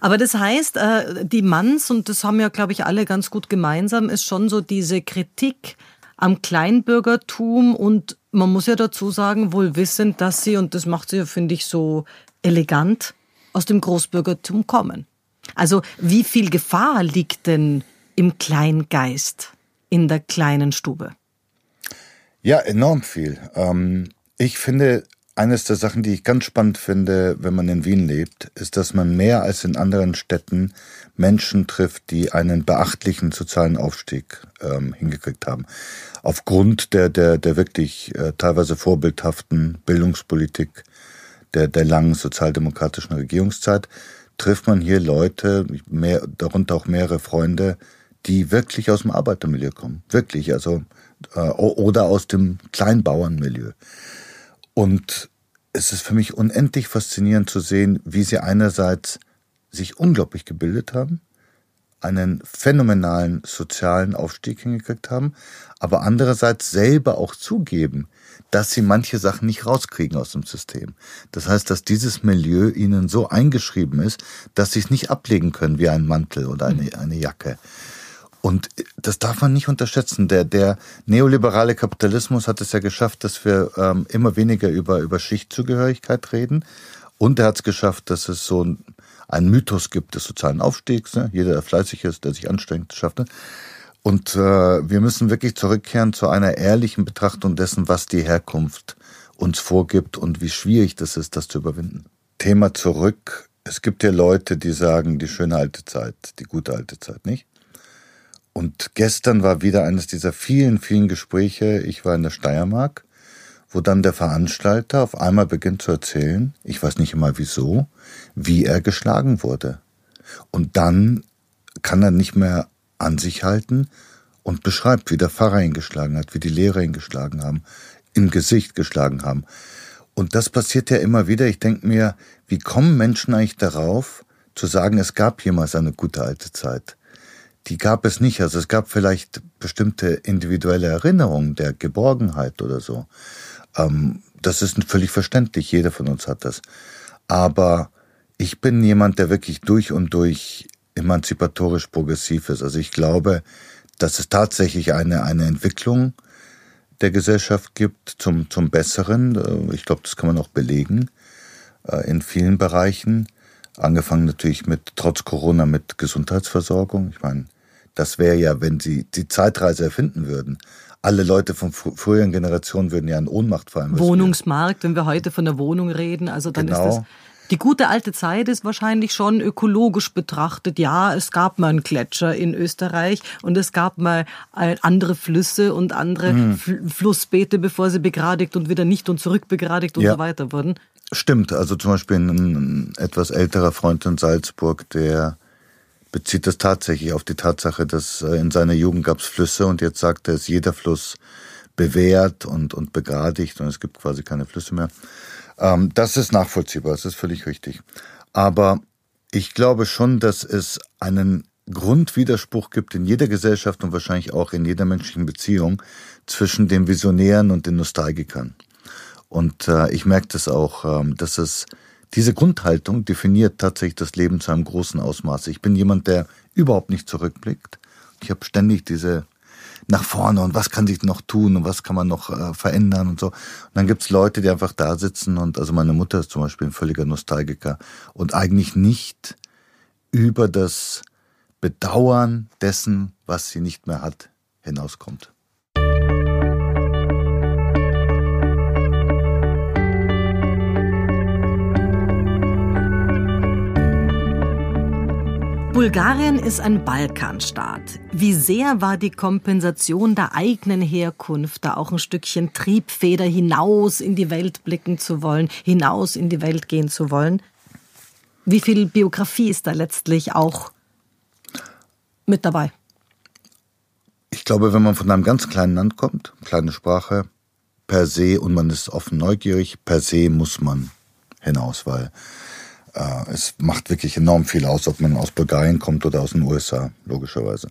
Aber das heißt, äh, die Manns, und das haben ja, glaube ich, alle ganz gut gemeinsam, ist schon so diese Kritik am Kleinbürgertum und man muss ja dazu sagen, wohl wissend, dass sie, und das macht sie ja, finde ich, so elegant, aus dem Großbürgertum kommen. Also wie viel Gefahr liegt denn im Kleingeist, in der kleinen Stube? Ja, enorm viel. Ähm, ich finde, eines der Sachen, die ich ganz spannend finde, wenn man in Wien lebt, ist, dass man mehr als in anderen Städten Menschen trifft, die einen beachtlichen sozialen Aufstieg ähm, hingekriegt haben. Aufgrund der, der, der wirklich äh, teilweise vorbildhaften Bildungspolitik der, der langen sozialdemokratischen Regierungszeit trifft man hier Leute, mehr, darunter auch mehrere Freunde, die wirklich aus dem Arbeitermilieu kommen. Wirklich, also oder aus dem Kleinbauernmilieu. Und es ist für mich unendlich faszinierend zu sehen, wie sie einerseits sich unglaublich gebildet haben, einen phänomenalen sozialen Aufstieg hingekriegt haben, aber andererseits selber auch zugeben, dass sie manche Sachen nicht rauskriegen aus dem System. Das heißt, dass dieses Milieu ihnen so eingeschrieben ist, dass sie es nicht ablegen können wie ein Mantel oder eine, eine Jacke. Und das darf man nicht unterschätzen. Der, der neoliberale Kapitalismus hat es ja geschafft, dass wir ähm, immer weniger über, über Schichtzugehörigkeit reden. Und er hat es geschafft, dass es so ein, einen Mythos gibt des sozialen Aufstiegs. Ne? Jeder, der fleißig ist, der sich anstrengt, schafft es. Und äh, wir müssen wirklich zurückkehren zu einer ehrlichen Betrachtung dessen, was die Herkunft uns vorgibt und wie schwierig das ist, das zu überwinden. Thema zurück. Es gibt ja Leute, die sagen, die schöne alte Zeit, die gute alte Zeit, nicht? Und gestern war wieder eines dieser vielen, vielen Gespräche. Ich war in der Steiermark, wo dann der Veranstalter auf einmal beginnt zu erzählen, ich weiß nicht immer wieso, wie er geschlagen wurde. Und dann kann er nicht mehr an sich halten und beschreibt, wie der Pfarrer ihn geschlagen hat, wie die Lehrer ihn geschlagen haben, im Gesicht geschlagen haben. Und das passiert ja immer wieder. Ich denke mir, wie kommen Menschen eigentlich darauf, zu sagen, es gab jemals eine gute alte Zeit? Die gab es nicht. Also es gab vielleicht bestimmte individuelle Erinnerungen der Geborgenheit oder so. Ähm, das ist völlig verständlich. Jeder von uns hat das. Aber ich bin jemand, der wirklich durch und durch emanzipatorisch progressiv ist. Also ich glaube, dass es tatsächlich eine, eine Entwicklung der Gesellschaft gibt zum, zum Besseren. Äh, ich glaube, das kann man auch belegen äh, in vielen Bereichen. Angefangen natürlich mit, trotz Corona, mit Gesundheitsversorgung. Ich meine, das wäre ja, wenn sie die Zeitreise erfinden würden. Alle Leute von früheren Generationen würden ja in Ohnmacht fallen. Wohnungsmarkt, wenn wir heute von der Wohnung reden, also dann genau. ist das. Die gute alte Zeit ist wahrscheinlich schon ökologisch betrachtet. Ja, es gab mal einen Gletscher in Österreich und es gab mal äh, andere Flüsse und andere mhm. Flussbeete, bevor sie begradigt und wieder nicht und zurück begradigt und ja. so weiter wurden. Stimmt, also zum Beispiel ein, ein etwas älterer Freund in Salzburg, der bezieht das tatsächlich auf die Tatsache, dass äh, in seiner Jugend gab es Flüsse und jetzt sagt er, ist jeder Fluss bewährt und, und begradigt und es gibt quasi keine Flüsse mehr. Ähm, das ist nachvollziehbar, das ist völlig richtig. Aber ich glaube schon, dass es einen Grundwiderspruch gibt in jeder Gesellschaft und wahrscheinlich auch in jeder menschlichen Beziehung zwischen den Visionären und den Nostalgikern. Und äh, ich merke das auch, ähm, dass es diese Grundhaltung definiert tatsächlich das Leben zu einem großen Ausmaß. Ich bin jemand, der überhaupt nicht zurückblickt. Ich habe ständig diese nach vorne und was kann sich noch tun und was kann man noch äh, verändern und so. Und dann gibt's Leute, die einfach da sitzen und also meine Mutter ist zum Beispiel ein völliger Nostalgiker und eigentlich nicht über das Bedauern dessen, was sie nicht mehr hat, hinauskommt. Bulgarien ist ein Balkanstaat. Wie sehr war die Kompensation der eigenen Herkunft da auch ein Stückchen Triebfeder hinaus in die Welt blicken zu wollen, hinaus in die Welt gehen zu wollen? Wie viel Biografie ist da letztlich auch mit dabei? Ich glaube, wenn man von einem ganz kleinen Land kommt, kleine Sprache, per se und man ist offen neugierig, per se muss man hinaus, weil äh, es macht wirklich enorm viel aus, ob man aus Bulgarien kommt oder aus den USA, logischerweise.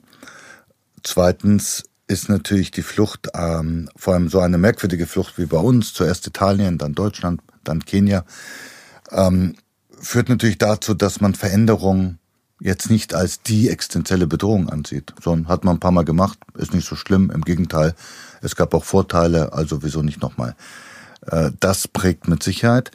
Zweitens ist natürlich die Flucht, ähm, vor allem so eine merkwürdige Flucht wie bei uns, zuerst Italien, dann Deutschland, dann Kenia, ähm, führt natürlich dazu, dass man Veränderungen jetzt nicht als die existenzielle Bedrohung ansieht, sondern hat man ein paar Mal gemacht, ist nicht so schlimm, im Gegenteil, es gab auch Vorteile, also wieso nicht nochmal. Äh, das prägt mit Sicherheit.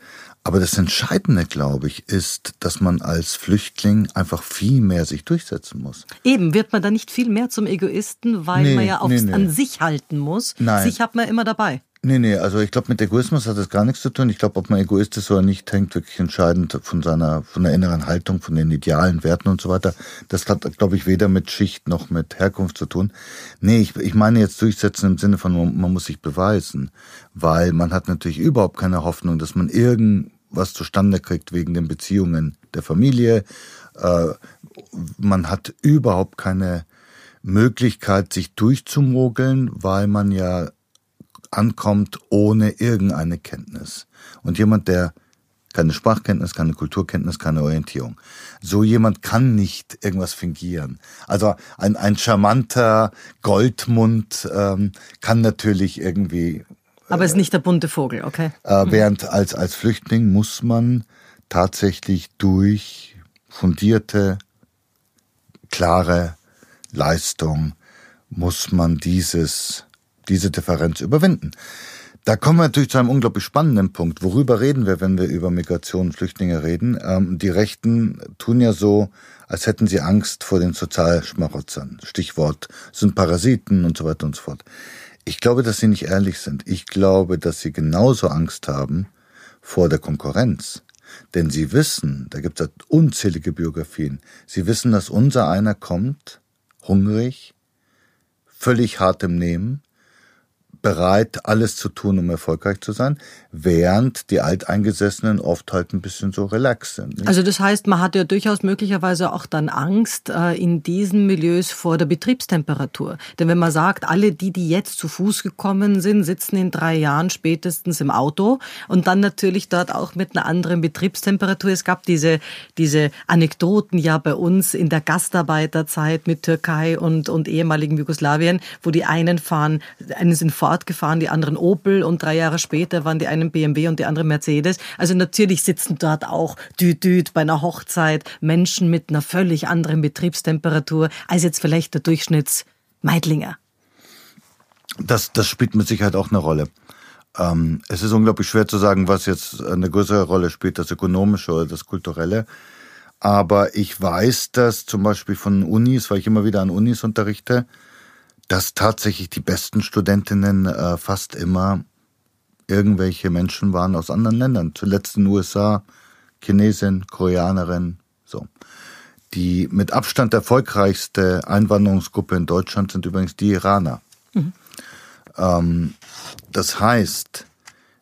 Aber das Entscheidende, glaube ich, ist, dass man als Flüchtling einfach viel mehr sich durchsetzen muss. Eben, wird man da nicht viel mehr zum Egoisten, weil nee, man ja aufs, nee, nee. an sich halten muss. Nein. Sich hat man immer dabei. Nee, nee, also ich glaube, mit Egoismus hat das gar nichts zu tun. Ich glaube, ob man Egoist ist oder nicht, hängt wirklich entscheidend von seiner, von der inneren Haltung, von den idealen Werten und so weiter. Das hat, glaube ich, weder mit Schicht noch mit Herkunft zu tun. Nee, ich, ich meine jetzt durchsetzen im Sinne von, man muss sich beweisen. Weil man hat natürlich überhaupt keine Hoffnung, dass man irgendwas zustande kriegt wegen den Beziehungen der Familie. Äh, man hat überhaupt keine Möglichkeit, sich durchzumogeln, weil man ja ankommt ohne irgendeine Kenntnis. Und jemand, der keine Sprachkenntnis, keine Kulturkenntnis, keine Orientierung. So jemand kann nicht irgendwas fingieren. Also ein, ein charmanter Goldmund ähm, kann natürlich irgendwie. Aber ist nicht der bunte Vogel, okay. Äh, während als, als Flüchtling muss man tatsächlich durch fundierte, klare Leistung muss man dieses diese Differenz überwinden. Da kommen wir natürlich zu einem unglaublich spannenden Punkt. Worüber reden wir, wenn wir über Migration und Flüchtlinge reden? Ähm, die Rechten tun ja so, als hätten sie Angst vor den Sozialschmarotzern. Stichwort sind Parasiten und so weiter und so fort. Ich glaube, dass sie nicht ehrlich sind. Ich glaube, dass sie genauso Angst haben vor der Konkurrenz. Denn sie wissen, da gibt es unzählige Biografien, sie wissen, dass unser einer kommt, hungrig, völlig hart im Nehmen, bereit, alles zu tun, um erfolgreich zu sein, während die Alteingesessenen oft halt ein bisschen so relax sind. Nicht? Also das heißt, man hat ja durchaus möglicherweise auch dann Angst äh, in diesen Milieus vor der Betriebstemperatur. Denn wenn man sagt, alle die, die jetzt zu Fuß gekommen sind, sitzen in drei Jahren spätestens im Auto und dann natürlich dort auch mit einer anderen Betriebstemperatur. Es gab diese, diese Anekdoten ja bei uns in der Gastarbeiterzeit mit Türkei und, und ehemaligen Jugoslawien, wo die einen fahren, einen sind vor Ford gefahren, die anderen Opel und drei Jahre später waren die einen BMW und die anderen Mercedes. Also natürlich sitzen dort auch düdüd bei einer Hochzeit Menschen mit einer völlig anderen Betriebstemperatur als jetzt vielleicht der Durchschnittsmeidlinger. Das, das spielt mit Sicherheit auch eine Rolle. Ähm, es ist unglaublich schwer zu sagen, was jetzt eine größere Rolle spielt, das Ökonomische oder das Kulturelle. Aber ich weiß das zum Beispiel von Unis, weil ich immer wieder an Unis unterrichte, dass tatsächlich die besten Studentinnen äh, fast immer irgendwelche Menschen waren aus anderen Ländern. Zuletzt in den USA, Chinesin, Koreanerin, so. Die mit Abstand erfolgreichste Einwanderungsgruppe in Deutschland sind übrigens die Iraner. Mhm. Ähm, das heißt,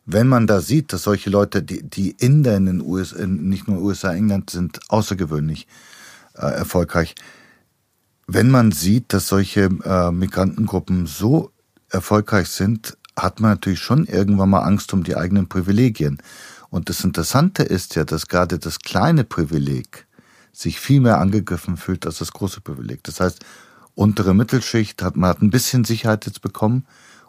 wenn man da sieht, dass solche Leute, die, die Inder in den USA, nicht nur USA, England sind außergewöhnlich äh, erfolgreich, wenn man sieht, dass solche äh, Migrantengruppen so erfolgreich sind, hat man natürlich schon irgendwann mal Angst um die eigenen Privilegien. Und das Interessante ist ja, dass gerade das kleine Privileg sich viel mehr angegriffen fühlt als das große Privileg. Das heißt, untere Mittelschicht hat man hat ein bisschen Sicherheit jetzt bekommen,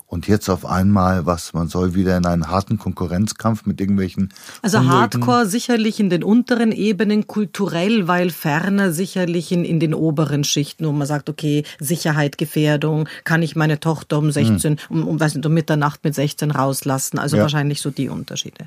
und jetzt auf einmal, was, man soll wieder in einen harten Konkurrenzkampf mit irgendwelchen. Also Hardcore sicherlich in den unteren Ebenen, kulturell, weil ferner sicherlich in, in den oberen Schichten, wo man sagt, okay, Sicherheit, Gefährdung, kann ich meine Tochter um 16, hm. um, um, weiß nicht, um Mitternacht mit 16 rauslassen. Also ja. wahrscheinlich so die Unterschiede.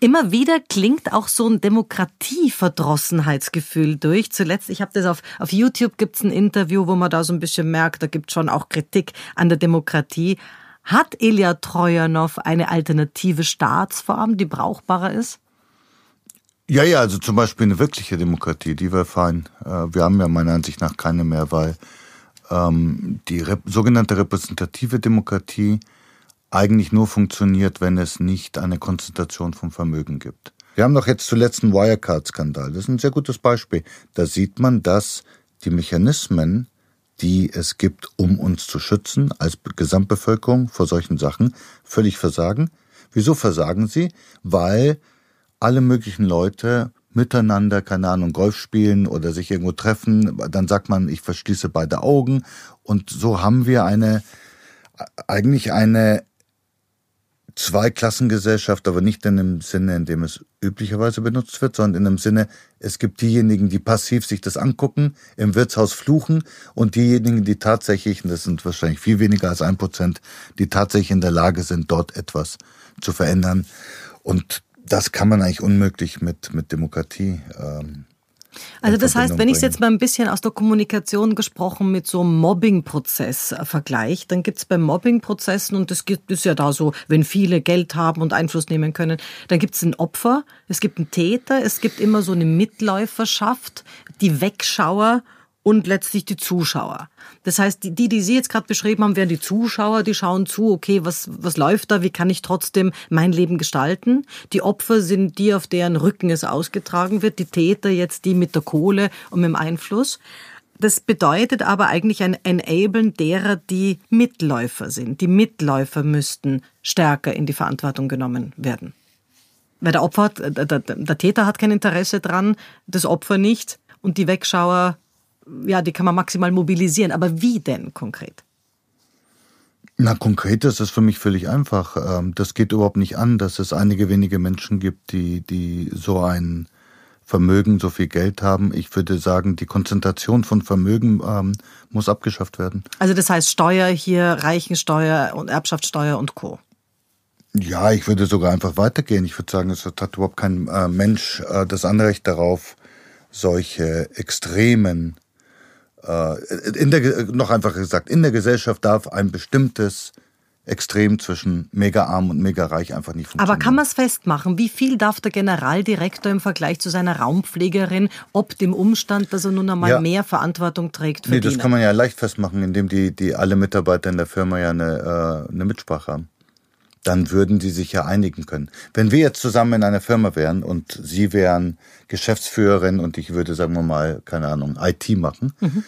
Immer wieder klingt auch so ein Demokratieverdrossenheitsgefühl durch. Zuletzt, ich habe das auf, auf YouTube gibt's ein Interview, wo man da so ein bisschen merkt, da gibt schon auch Kritik an der Demokratie. Hat Ilya Trojanow eine alternative Staatsform, die brauchbarer ist? Ja, ja, also zum Beispiel eine wirkliche Demokratie, die wäre fein. Äh, wir haben ja meiner Ansicht nach keine mehr, weil ähm, die rep sogenannte repräsentative Demokratie eigentlich nur funktioniert, wenn es nicht eine Konzentration von Vermögen gibt. Wir haben doch jetzt zuletzt einen Wirecard-Skandal. Das ist ein sehr gutes Beispiel. Da sieht man, dass die Mechanismen, die es gibt, um uns zu schützen als Gesamtbevölkerung vor solchen Sachen, völlig versagen. Wieso versagen sie? Weil alle möglichen Leute miteinander, keine Ahnung, Golf spielen oder sich irgendwo treffen, dann sagt man, ich verschließe beide Augen und so haben wir eine eigentlich eine Zweiklassengesellschaft, aber nicht in dem Sinne, in dem es üblicherweise benutzt wird, sondern in dem Sinne, es gibt diejenigen, die passiv sich das angucken, im Wirtshaus fluchen und diejenigen, die tatsächlich, und das sind wahrscheinlich viel weniger als ein Prozent, die tatsächlich in der Lage sind, dort etwas zu verändern. Und das kann man eigentlich unmöglich mit, mit Demokratie. Ähm, also das heißt, wenn ich es jetzt mal ein bisschen aus der Kommunikation gesprochen mit so einem Mobbing-Prozess äh, vergleiche, dann gibt es bei Mobbing-Prozessen, und das gibt es ja da so, wenn viele Geld haben und Einfluss nehmen können, dann gibt es ein Opfer, es gibt einen Täter, es gibt immer so eine Mitläuferschaft, die Wegschauer und letztlich die Zuschauer. Das heißt, die, die, Sie jetzt gerade beschrieben haben, wären die Zuschauer, die schauen zu, okay, was, was läuft da, wie kann ich trotzdem mein Leben gestalten? Die Opfer sind die, auf deren Rücken es ausgetragen wird, die Täter jetzt die mit der Kohle und mit dem Einfluss. Das bedeutet aber eigentlich ein Enablen derer, die Mitläufer sind. Die Mitläufer müssten stärker in die Verantwortung genommen werden. Weil der Opfer, der, der, der Täter hat kein Interesse dran, das Opfer nicht und die Wegschauer ja, die kann man maximal mobilisieren. Aber wie denn konkret? Na, konkret ist es für mich völlig einfach. Ähm, das geht überhaupt nicht an, dass es einige wenige Menschen gibt, die, die so ein Vermögen, so viel Geld haben. Ich würde sagen, die Konzentration von Vermögen ähm, muss abgeschafft werden. Also das heißt Steuer hier, Reichensteuer und Erbschaftssteuer und Co. Ja, ich würde sogar einfach weitergehen. Ich würde sagen, es hat überhaupt kein äh, Mensch äh, das Anrecht darauf, solche extremen in der, noch einfach gesagt, in der Gesellschaft darf ein bestimmtes Extrem zwischen mega arm und mega reich einfach nicht funktionieren. Aber kann man es festmachen? Wie viel darf der Generaldirektor im Vergleich zu seiner Raumpflegerin, ob dem Umstand, dass er nun einmal ja. mehr Verantwortung trägt, verdienen? Nee, das kann man ja leicht festmachen, indem die, die alle Mitarbeiter in der Firma ja eine, äh, eine Mitsprache haben. Dann würden die sich ja einigen können. Wenn wir jetzt zusammen in einer Firma wären und Sie wären Geschäftsführerin und ich würde, sagen wir mal, keine Ahnung, IT machen. Mhm.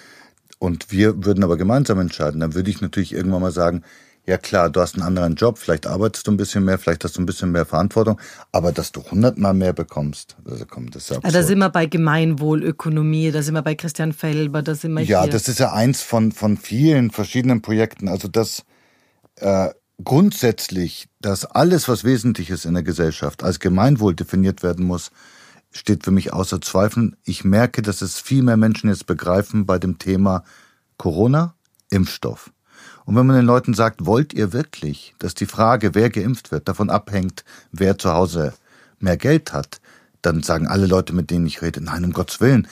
Und wir würden aber gemeinsam entscheiden. Dann würde ich natürlich irgendwann mal sagen, ja klar, du hast einen anderen Job, vielleicht arbeitest du ein bisschen mehr, vielleicht hast du ein bisschen mehr Verantwortung, aber dass du hundertmal mehr bekommst, also komm, das ist ja absurd. Da sind wir bei Gemeinwohlökonomie, da sind wir bei Christian Felber, da sind wir Ja, hier. das ist ja eins von, von vielen verschiedenen Projekten. Also das äh, grundsätzlich, dass alles, was wesentlich ist in der Gesellschaft, als Gemeinwohl definiert werden muss, steht für mich außer Zweifel. Ich merke, dass es viel mehr Menschen jetzt begreifen bei dem Thema Corona, Impfstoff. Und wenn man den Leuten sagt, wollt ihr wirklich, dass die Frage, wer geimpft wird, davon abhängt, wer zu Hause mehr Geld hat, dann sagen alle Leute, mit denen ich rede, nein, um Gottes Willen.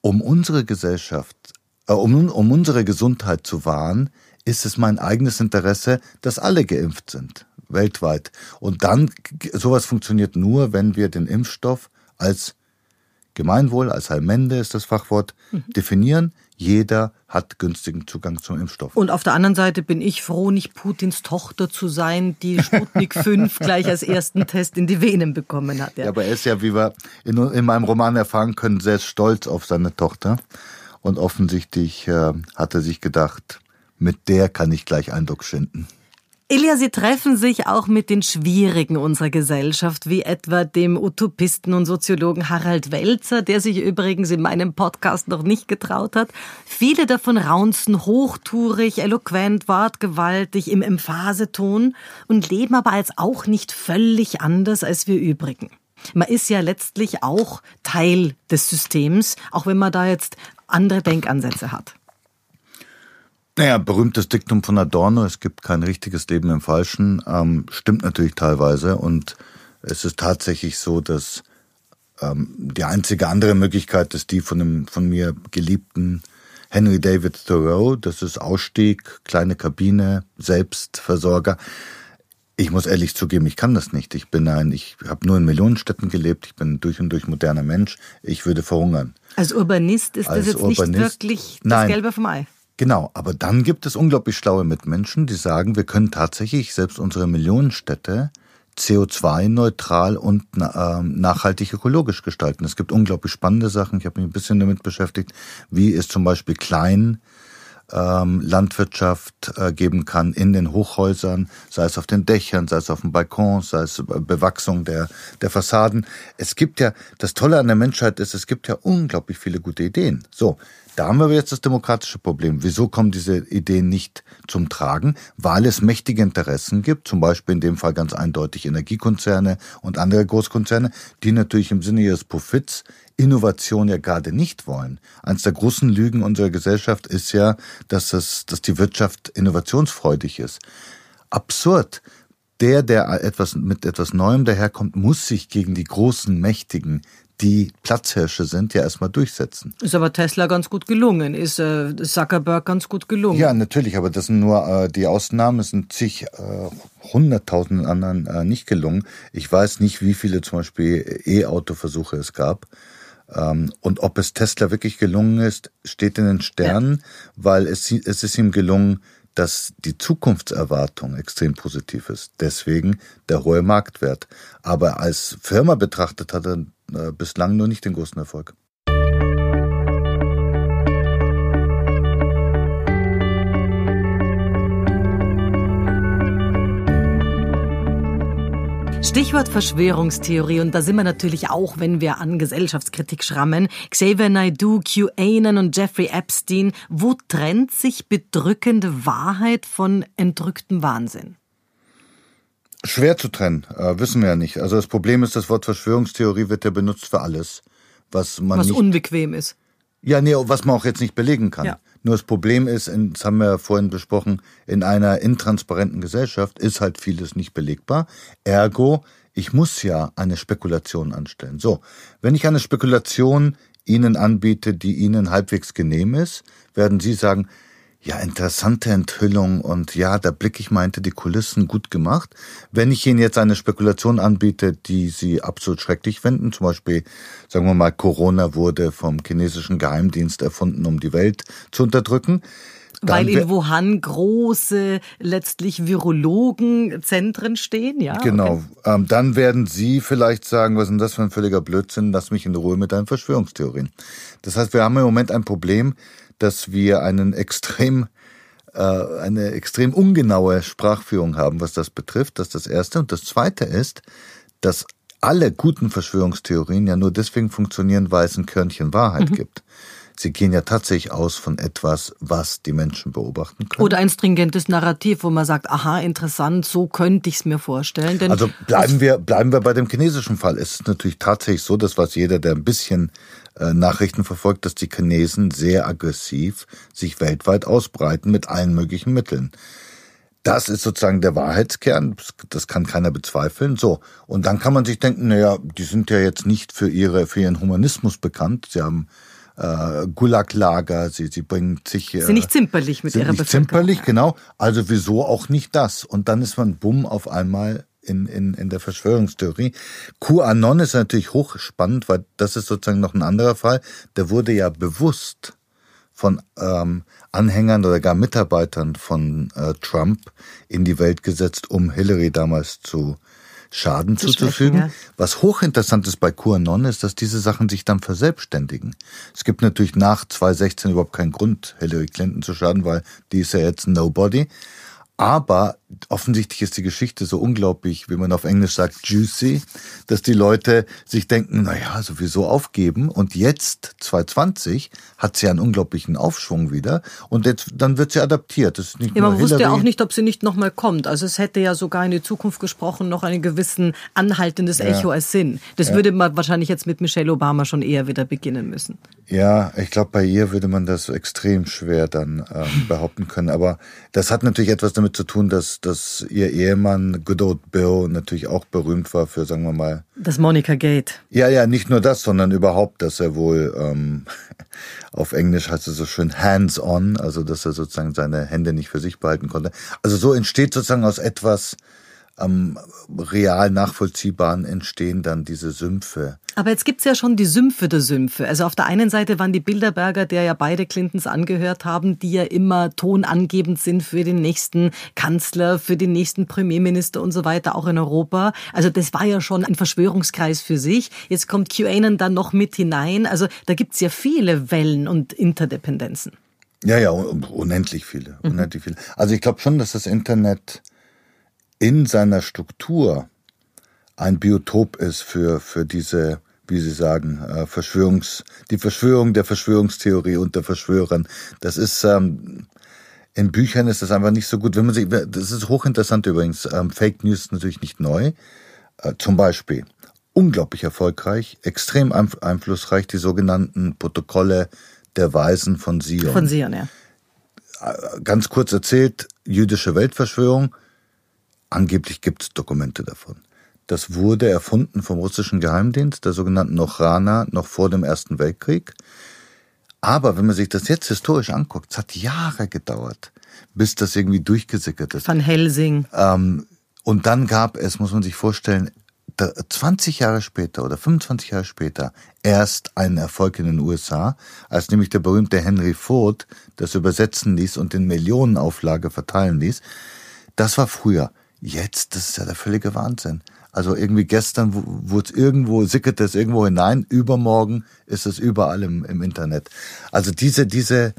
Um unsere Gesellschaft, äh, um, um unsere Gesundheit zu wahren, ist es mein eigenes Interesse, dass alle geimpft sind weltweit. Und dann, sowas funktioniert nur, wenn wir den Impfstoff als Gemeinwohl, als Heilmende ist das Fachwort, mhm. definieren. Jeder hat günstigen Zugang zum Impfstoff. Und auf der anderen Seite bin ich froh, nicht Putins Tochter zu sein, die Sputnik 5 gleich als ersten Test in die Venen bekommen hat. Ja, ja aber er ist ja, wie wir in, in, meinem Roman erfahren können, sehr stolz auf seine Tochter. Und offensichtlich äh, hat er sich gedacht, mit der kann ich gleich Eindruck schinden. Ilja, Sie treffen sich auch mit den Schwierigen unserer Gesellschaft, wie etwa dem Utopisten und Soziologen Harald Welzer, der sich übrigens in meinem Podcast noch nicht getraut hat. Viele davon raunzen hochtourig, eloquent, wortgewaltig, im Emphaseton und leben aber als auch nicht völlig anders als wir übrigen. Man ist ja letztlich auch Teil des Systems, auch wenn man da jetzt andere Denkansätze hat. Naja, berühmtes Diktum von Adorno, es gibt kein richtiges Leben im Falschen, ähm, stimmt natürlich teilweise. Und es ist tatsächlich so, dass ähm, die einzige andere Möglichkeit ist die von dem von mir geliebten Henry David Thoreau. Das ist Ausstieg, kleine Kabine, Selbstversorger. Ich muss ehrlich zugeben, ich kann das nicht. Ich bin ein, ich habe nur in Millionenstädten gelebt. Ich bin durch und durch moderner Mensch. Ich würde verhungern. Als Urbanist ist Als das jetzt Urbanist, nicht wirklich das nein, Gelbe vom Ei. Genau, aber dann gibt es unglaublich schlaue Mitmenschen, die sagen, wir können tatsächlich selbst unsere Millionenstädte CO2-neutral und äh, nachhaltig ökologisch gestalten. Es gibt unglaublich spannende Sachen. Ich habe mich ein bisschen damit beschäftigt, wie es zum Beispiel klein ähm, Landwirtschaft äh, geben kann in den Hochhäusern, sei es auf den Dächern, sei es auf dem Balkon, sei es Bewachsung der, der Fassaden. Es gibt ja, das Tolle an der Menschheit ist, es gibt ja unglaublich viele gute Ideen. So, da haben wir jetzt das demokratische Problem. Wieso kommen diese Ideen nicht zum Tragen? Weil es mächtige Interessen gibt, zum Beispiel in dem Fall ganz eindeutig Energiekonzerne und andere Großkonzerne, die natürlich im Sinne ihres Profits Innovation ja gerade nicht wollen. Eines der großen Lügen unserer Gesellschaft ist ja, dass, es, dass die Wirtschaft innovationsfreudig ist. Absurd. der, der etwas mit etwas Neuem daherkommt, muss sich gegen die großen Mächtigen, die Platzhirsche sind, ja erstmal durchsetzen. Ist aber Tesla ganz gut gelungen, ist äh, Zuckerberg ganz gut gelungen. Ja, natürlich, aber das sind nur äh, die Ausnahmen, es sind zig äh, hunderttausenden anderen äh, nicht gelungen. Ich weiß nicht, wie viele zum Beispiel E-Auto-Versuche es gab. Ähm, und ob es Tesla wirklich gelungen ist, steht in den Sternen, ja. weil es, es ist ihm gelungen, dass die Zukunftserwartung extrem positiv ist. Deswegen der hohe Marktwert. Aber als Firma betrachtet hat er äh, bislang nur nicht den großen Erfolg. Stichwort Verschwörungstheorie und da sind wir natürlich auch, wenn wir an Gesellschaftskritik schrammen. Xavier Naidoo, QAnon und Jeffrey Epstein. Wo trennt sich bedrückende Wahrheit von entrücktem Wahnsinn? Schwer zu trennen, äh, wissen wir ja nicht. Also das Problem ist, das Wort Verschwörungstheorie wird ja benutzt für alles, was man was nicht, unbequem ist. Ja, nee, was man auch jetzt nicht belegen kann. Ja. Nur das Problem ist, das haben wir ja vorhin besprochen, in einer intransparenten Gesellschaft ist halt vieles nicht belegbar. Ergo, ich muss ja eine Spekulation anstellen. So, wenn ich eine Spekulation Ihnen anbiete, die Ihnen halbwegs genehm ist, werden Sie sagen, ja, interessante Enthüllung und ja, da blicke ich meinte die Kulissen gut gemacht. Wenn ich Ihnen jetzt eine Spekulation anbiete, die Sie absolut schrecklich finden, zum Beispiel, sagen wir mal, Corona wurde vom chinesischen Geheimdienst erfunden, um die Welt zu unterdrücken, weil in Wuhan große, letztlich Virologenzentren stehen, ja? Genau. Okay. Ähm, dann werden Sie vielleicht sagen, was ist denn das für ein völliger Blödsinn, lass mich in Ruhe mit deinen Verschwörungstheorien. Das heißt, wir haben im Moment ein Problem, dass wir einen extrem äh, eine extrem ungenaue Sprachführung haben, was das betrifft. Das ist das Erste. Und das Zweite ist, dass alle guten Verschwörungstheorien ja nur deswegen funktionieren, weil es ein Körnchen Wahrheit mhm. gibt. Sie gehen ja tatsächlich aus von etwas, was die Menschen beobachten können. Oder ein stringentes Narrativ, wo man sagt, aha, interessant, so könnte ich es mir vorstellen. Also bleiben wir, bleiben wir bei dem chinesischen Fall. Es ist natürlich tatsächlich so, das weiß jeder, der ein bisschen Nachrichten verfolgt, dass die Chinesen sehr aggressiv sich weltweit ausbreiten mit allen möglichen Mitteln. Das ist sozusagen der Wahrheitskern, das kann keiner bezweifeln. So, und dann kann man sich denken, naja, die sind ja jetzt nicht für ihre für ihren Humanismus bekannt. Sie haben äh, Gulaglager, sie, sie bringen sich... Äh, sind nicht zimperlich mit sind ihrer nicht Bevölkerung. zimperlich, genau. Also wieso auch nicht das? Und dann ist man bumm auf einmal in, in, in der Verschwörungstheorie. QAnon ist natürlich hochspannend, weil das ist sozusagen noch ein anderer Fall. Der wurde ja bewusst von ähm, Anhängern oder gar Mitarbeitern von äh, Trump in die Welt gesetzt, um Hillary damals zu Schaden zu zuzufügen. Ja. Was hochinteressant ist bei QAnon ist, dass diese Sachen sich dann verselbstständigen. Es gibt natürlich nach 2016 überhaupt keinen Grund, Hillary Clinton zu schaden, weil die ist ja jetzt Nobody. Aber offensichtlich ist die Geschichte so unglaublich, wie man auf Englisch sagt, juicy, dass die Leute sich denken, naja, sowieso aufgeben. Und jetzt, 2020, hat sie einen unglaublichen Aufschwung wieder. Und jetzt, dann wird sie adaptiert. Das ist nicht ja, man wusste ja auch nicht, ob sie nicht nochmal kommt. Also es hätte ja sogar in die Zukunft gesprochen noch ein gewissen anhaltendes Echo ja. als Sinn. Das ja. würde man wahrscheinlich jetzt mit Michelle Obama schon eher wieder beginnen müssen. Ja, ich glaube, bei ihr würde man das extrem schwer dann ähm, behaupten können. Aber das hat natürlich etwas damit zu tun, dass, dass ihr Ehemann Good Old Bill natürlich auch berühmt war für, sagen wir mal. Das Monica Gate. Ja, ja, nicht nur das, sondern überhaupt, dass er wohl ähm, auf Englisch heißt es so schön hands-on, also dass er sozusagen seine Hände nicht für sich behalten konnte. Also so entsteht sozusagen aus etwas am real nachvollziehbaren entstehen dann diese Sümpfe. Aber jetzt gibt's ja schon die Sümpfe der Sümpfe. Also auf der einen Seite waren die Bilderberger, der ja beide Clintons angehört haben, die ja immer tonangebend sind für den nächsten Kanzler, für den nächsten Premierminister und so weiter, auch in Europa. Also das war ja schon ein Verschwörungskreis für sich. Jetzt kommt QAnon dann noch mit hinein. Also da gibt's ja viele Wellen und Interdependenzen. Ja, ja, unendlich viele. Mhm. Unendlich viele. Also ich glaube schon, dass das Internet in seiner Struktur ein Biotop ist für, für diese, wie Sie sagen, äh, Verschwörungs, die Verschwörung der Verschwörungstheorie unter Verschwörern. Das ist, ähm, in Büchern ist das einfach nicht so gut. Wenn man sich, das ist hochinteressant übrigens. Ähm, Fake News ist natürlich nicht neu. Äh, zum Beispiel unglaublich erfolgreich, extrem einflussreich die sogenannten Protokolle der Weisen von Sion. Von Sion, ja. Äh, ganz kurz erzählt, jüdische Weltverschwörung angeblich gibt es Dokumente davon. Das wurde erfunden vom russischen Geheimdienst, der sogenannten Ochrana, noch vor dem Ersten Weltkrieg. Aber wenn man sich das jetzt historisch anguckt, es hat Jahre gedauert, bis das irgendwie durchgesickert ist. Van Helsing. Ähm, und dann gab es, muss man sich vorstellen, 20 Jahre später oder 25 Jahre später erst einen Erfolg in den USA, als nämlich der berühmte Henry Ford das übersetzen ließ und in Millionenauflage verteilen ließ. Das war früher. Jetzt, das ist ja der völlige Wahnsinn. Also irgendwie gestern wurde es irgendwo, sickerte es irgendwo hinein, übermorgen ist es überall im, im Internet. Also diese, diese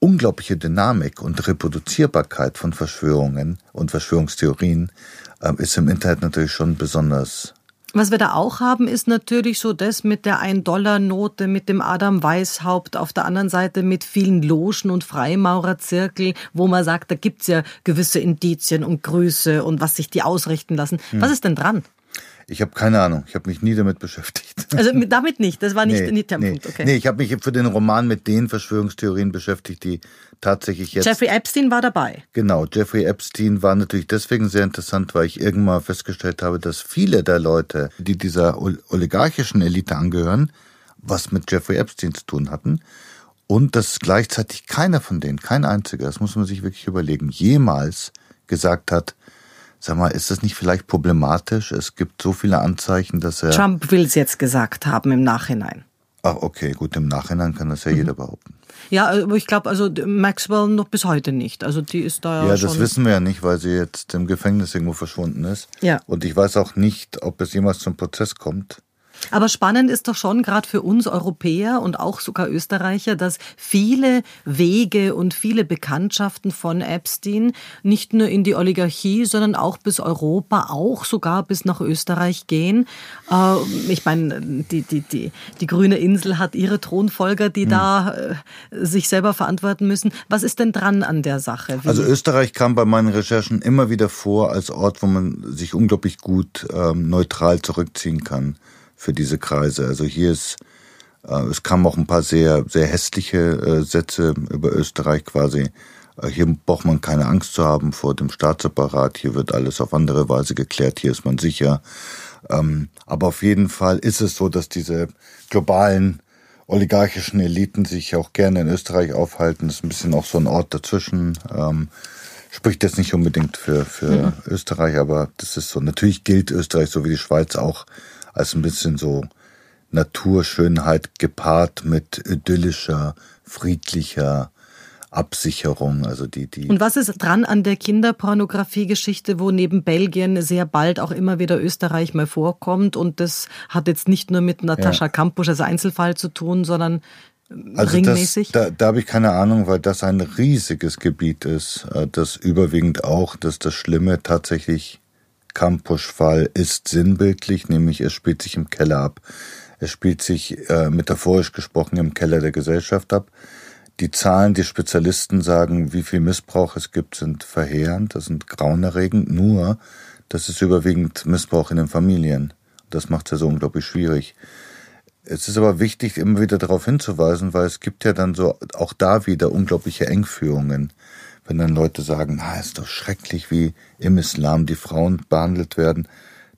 unglaubliche Dynamik und Reproduzierbarkeit von Verschwörungen und Verschwörungstheorien äh, ist im Internet natürlich schon besonders was wir da auch haben, ist natürlich so das mit der 1-Dollar-Note, mit dem Adam Weishaupt, auf der anderen Seite mit vielen Logen und Freimaurerzirkel, wo man sagt, da gibt's ja gewisse Indizien und Grüße und was sich die ausrichten lassen. Hm. Was ist denn dran? Ich habe keine Ahnung. Ich habe mich nie damit beschäftigt. Also damit nicht. Das war nicht, nee, nicht der nee, Punkt. Okay. Nee, ich habe mich für den Roman mit den Verschwörungstheorien beschäftigt, die tatsächlich jetzt. Jeffrey Epstein war dabei. Genau. Jeffrey Epstein war natürlich deswegen sehr interessant, weil ich irgendwann mal festgestellt habe, dass viele der Leute, die dieser oligarchischen Elite angehören, was mit Jeffrey Epstein zu tun hatten. Und dass gleichzeitig keiner von denen, kein einziger, das muss man sich wirklich überlegen, jemals gesagt hat, Sag mal, ist das nicht vielleicht problematisch? Es gibt so viele Anzeichen, dass er. Trump will es jetzt gesagt haben im Nachhinein. Ach, okay, gut, im Nachhinein kann das ja mhm. jeder behaupten. Ja, aber ich glaube, also Maxwell noch bis heute nicht. Also die ist da ja. Ja, das wissen wir ja nicht, weil sie jetzt im Gefängnis irgendwo verschwunden ist. Ja. Und ich weiß auch nicht, ob es jemals zum Prozess kommt. Aber spannend ist doch schon gerade für uns Europäer und auch sogar Österreicher, dass viele Wege und viele Bekanntschaften von Epstein nicht nur in die Oligarchie, sondern auch bis Europa, auch sogar bis nach Österreich gehen. Äh, ich meine, die, die, die, die grüne Insel hat ihre Thronfolger, die hm. da äh, sich selber verantworten müssen. Was ist denn dran an der Sache? Wie also Österreich kam bei meinen Recherchen immer wieder vor als Ort, wo man sich unglaublich gut ähm, neutral zurückziehen kann für diese Kreise. Also hier ist, äh, es kamen auch ein paar sehr, sehr hässliche äh, Sätze über Österreich quasi. Äh, hier braucht man keine Angst zu haben vor dem Staatsapparat. Hier wird alles auf andere Weise geklärt. Hier ist man sicher. Ähm, aber auf jeden Fall ist es so, dass diese globalen oligarchischen Eliten sich auch gerne in Österreich aufhalten. Das ist ein bisschen auch so ein Ort dazwischen. Ähm, spricht jetzt nicht unbedingt für, für mhm. Österreich, aber das ist so. Natürlich gilt Österreich so wie die Schweiz auch als ein bisschen so Naturschönheit gepaart mit idyllischer, friedlicher Absicherung, also die, die. Und was ist dran an der Kinderpornografie-Geschichte, wo neben Belgien sehr bald auch immer wieder Österreich mal vorkommt? Und das hat jetzt nicht nur mit Natascha ja. Kampusch als Einzelfall zu tun, sondern also ringmäßig? Das, da, da habe ich keine Ahnung, weil das ein riesiges Gebiet ist, äh, das überwiegend auch, dass das Schlimme tatsächlich Kampusch-Fall ist sinnbildlich, nämlich es spielt sich im Keller ab. Es spielt sich äh, metaphorisch gesprochen im Keller der Gesellschaft ab. Die Zahlen, die Spezialisten sagen, wie viel Missbrauch es gibt, sind verheerend, das sind grauenerregend. Nur, das ist überwiegend Missbrauch in den Familien. Das macht es ja so unglaublich schwierig. Es ist aber wichtig, immer wieder darauf hinzuweisen, weil es gibt ja dann so auch da wieder unglaubliche Engführungen wenn dann Leute sagen, na, ist doch schrecklich, wie im Islam die Frauen behandelt werden.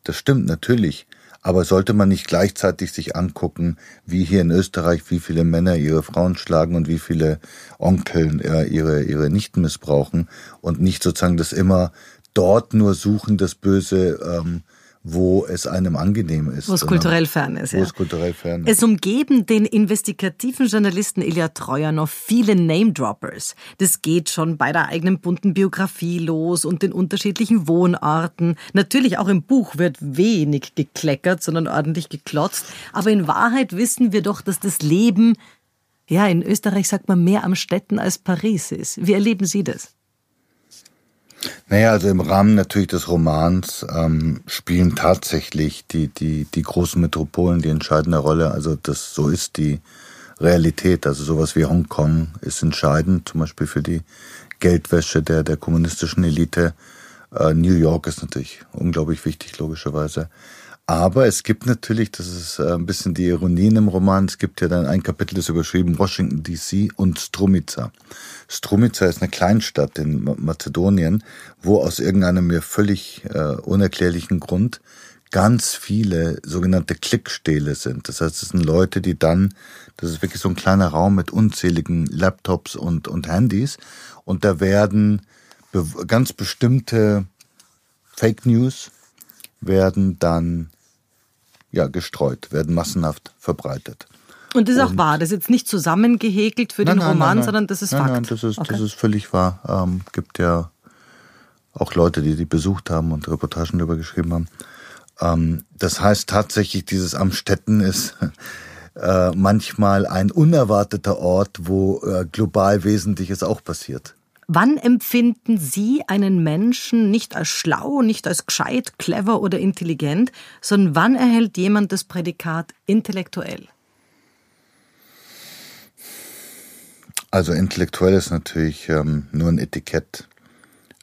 Das stimmt natürlich. Aber sollte man nicht gleichzeitig sich angucken, wie hier in Österreich, wie viele Männer ihre Frauen schlagen und wie viele Onkel äh, ihre, ihre Nichten missbrauchen und nicht sozusagen das immer dort nur suchen, das Böse ähm, wo es einem angenehm ist. Wo es kulturell fern ist. Wo ja. es kulturell fern ist. Es umgeben den investigativen Journalisten Ilya Treuer noch viele Name-Droppers. Das geht schon bei der eigenen bunten Biografie los und den unterschiedlichen Wohnorten. Natürlich auch im Buch wird wenig gekleckert, sondern ordentlich geklotzt. Aber in Wahrheit wissen wir doch, dass das Leben, ja, in Österreich sagt man mehr am Städten als Paris ist. Wie erleben Sie das? Naja, also im Rahmen natürlich des Romans ähm, spielen tatsächlich die, die, die großen Metropolen die entscheidende Rolle. Also das so ist die Realität. Also sowas wie Hongkong ist entscheidend, zum Beispiel für die Geldwäsche der, der kommunistischen Elite. Äh, New York ist natürlich unglaublich wichtig, logischerweise. Aber es gibt natürlich, das ist äh, ein bisschen die Ironie im Roman, es gibt ja dann ein Kapitel, das überschrieben Washington DC und Strumica. Strumica ist eine Kleinstadt in Mazedonien, wo aus irgendeinem mir völlig äh, unerklärlichen Grund ganz viele sogenannte Klickstähle sind. Das heißt, es sind Leute, die dann, das ist wirklich so ein kleiner Raum mit unzähligen Laptops und, und Handys und da werden ganz bestimmte Fake News werden dann ja, gestreut, werden massenhaft verbreitet. Und das ist auch wahr, das ist jetzt nicht zusammengehäkelt für nein, den Roman, nein, nein, sondern das ist Fakt. Nein, das ist, okay. das ist völlig wahr. Ähm, gibt ja auch Leute, die die besucht haben und Reportagen darüber geschrieben haben. Ähm, das heißt tatsächlich, dieses Amstetten ist äh, manchmal ein unerwarteter Ort, wo äh, global Wesentliches auch passiert. Wann empfinden Sie einen Menschen nicht als schlau, nicht als gescheit, clever oder intelligent, sondern wann erhält jemand das Prädikat intellektuell? Also intellektuell ist natürlich ähm, nur ein Etikett.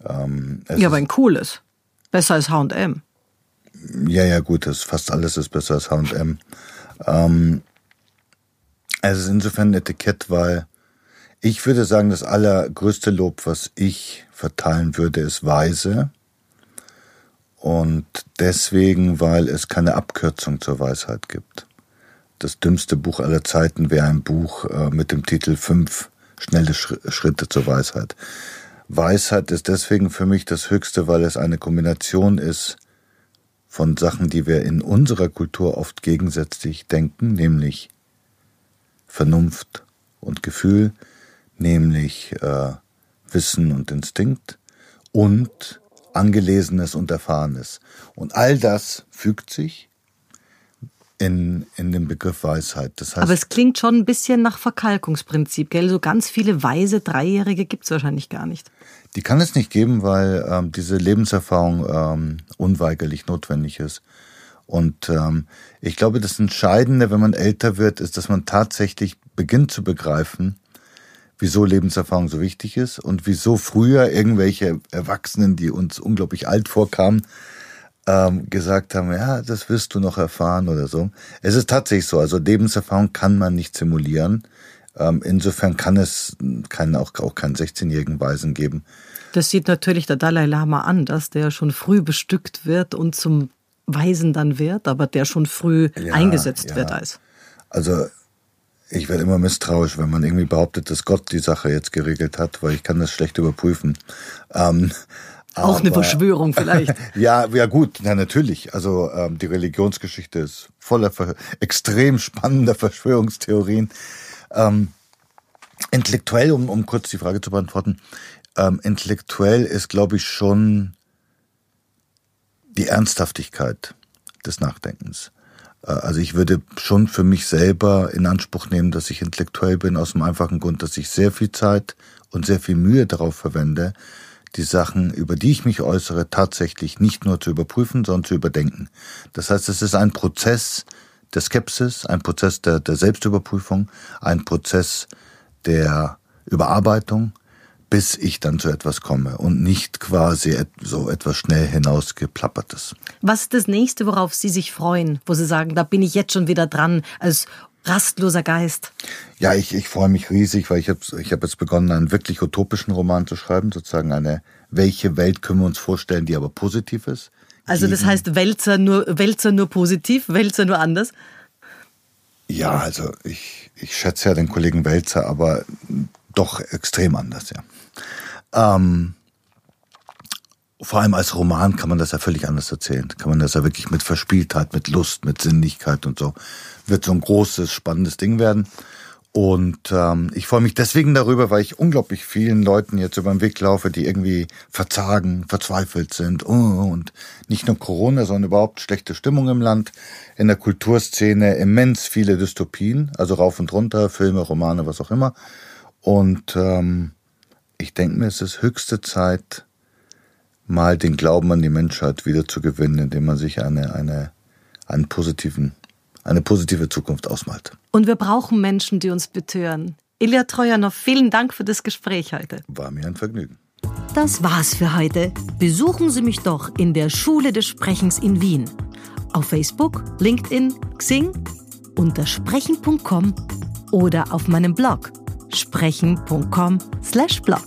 Ähm, ja, aber ein cooles. Besser als H&M. Ja, ja, gut, das fast alles ist besser als H&M. Ähm, es ist insofern ein Etikett, weil ich würde sagen, das allergrößte Lob, was ich verteilen würde, ist weise. Und deswegen, weil es keine Abkürzung zur Weisheit gibt. Das dümmste Buch aller Zeiten wäre ein Buch äh, mit dem Titel Fünf schnelle Schritte zur Weisheit. Weisheit ist deswegen für mich das Höchste, weil es eine Kombination ist von Sachen, die wir in unserer Kultur oft gegensätzlich denken, nämlich Vernunft und Gefühl, nämlich äh, Wissen und Instinkt und Angelesenes und Erfahrenes. Und all das fügt sich in, in den Begriff Weisheit. Das heißt, Aber es klingt schon ein bisschen nach Verkalkungsprinzip, gell? So ganz viele weise Dreijährige gibt es wahrscheinlich gar nicht. Die kann es nicht geben, weil ähm, diese Lebenserfahrung ähm, unweigerlich notwendig ist. Und ähm, ich glaube, das Entscheidende, wenn man älter wird, ist, dass man tatsächlich beginnt zu begreifen, wieso Lebenserfahrung so wichtig ist und wieso früher irgendwelche Erwachsenen, die uns unglaublich alt vorkamen, ähm, gesagt haben, ja, das wirst du noch erfahren oder so. Es ist tatsächlich so, also Lebenserfahrung kann man nicht simulieren. Ähm, insofern kann es keinen, auch, auch keinen 16-jährigen Weisen geben. Das sieht natürlich der Dalai Lama an, dass der schon früh bestückt wird und zum Weisen dann wird, aber der schon früh ja, eingesetzt ja. wird als. Also ich werde immer misstrauisch, wenn man irgendwie behauptet, dass Gott die Sache jetzt geregelt hat, weil ich kann das schlecht überprüfen. Ähm, auch aber, eine Verschwörung vielleicht. ja, ja gut, ja natürlich. Also ähm, die Religionsgeschichte ist voller extrem spannender Verschwörungstheorien. Ähm, intellektuell, um, um kurz die Frage zu beantworten, ähm, intellektuell ist, glaube ich, schon die Ernsthaftigkeit des Nachdenkens. Äh, also ich würde schon für mich selber in Anspruch nehmen, dass ich intellektuell bin, aus dem einfachen Grund, dass ich sehr viel Zeit und sehr viel Mühe darauf verwende, die Sachen, über die ich mich äußere, tatsächlich nicht nur zu überprüfen, sondern zu überdenken. Das heißt, es ist ein Prozess der Skepsis, ein Prozess der, der Selbstüberprüfung, ein Prozess der Überarbeitung, bis ich dann zu etwas komme und nicht quasi so etwas schnell hinausgeplappertes. Was ist das nächste, worauf Sie sich freuen, wo Sie sagen, da bin ich jetzt schon wieder dran als rastloser Geist? Ja, ich, ich freue mich riesig, weil ich habe ich hab jetzt begonnen, einen wirklich utopischen Roman zu schreiben, sozusagen eine, welche Welt können wir uns vorstellen, die aber positiv ist. Also das heißt Wälzer nur, Wälzer nur positiv, Wälzer nur anders? Ja, also ich, ich schätze ja den Kollegen Wälzer, aber doch extrem anders, ja. Ähm, vor allem als Roman kann man das ja völlig anders erzählen. Kann man das ja wirklich mit Verspieltheit, mit Lust, mit Sinnlichkeit und so. Wird so ein großes, spannendes Ding werden. Und ähm, ich freue mich deswegen darüber, weil ich unglaublich vielen Leuten jetzt über den Weg laufe, die irgendwie verzagen, verzweifelt sind. Oh, und nicht nur Corona, sondern überhaupt schlechte Stimmung im Land. In der Kulturszene immens viele Dystopien, also rauf und runter, Filme, Romane, was auch immer. Und ähm, ich denke mir, es ist höchste Zeit, mal den Glauben an die Menschheit wieder zu gewinnen, indem man sich eine, eine, einen positiven, eine positive Zukunft ausmalt. Und wir brauchen Menschen, die uns betören. Ilja Trojanow, vielen Dank für das Gespräch heute. War mir ein Vergnügen. Das war's für heute. Besuchen Sie mich doch in der Schule des Sprechens in Wien. Auf Facebook, LinkedIn, Xing, unter sprechen.com oder auf meinem Blog sprechen.com/blog.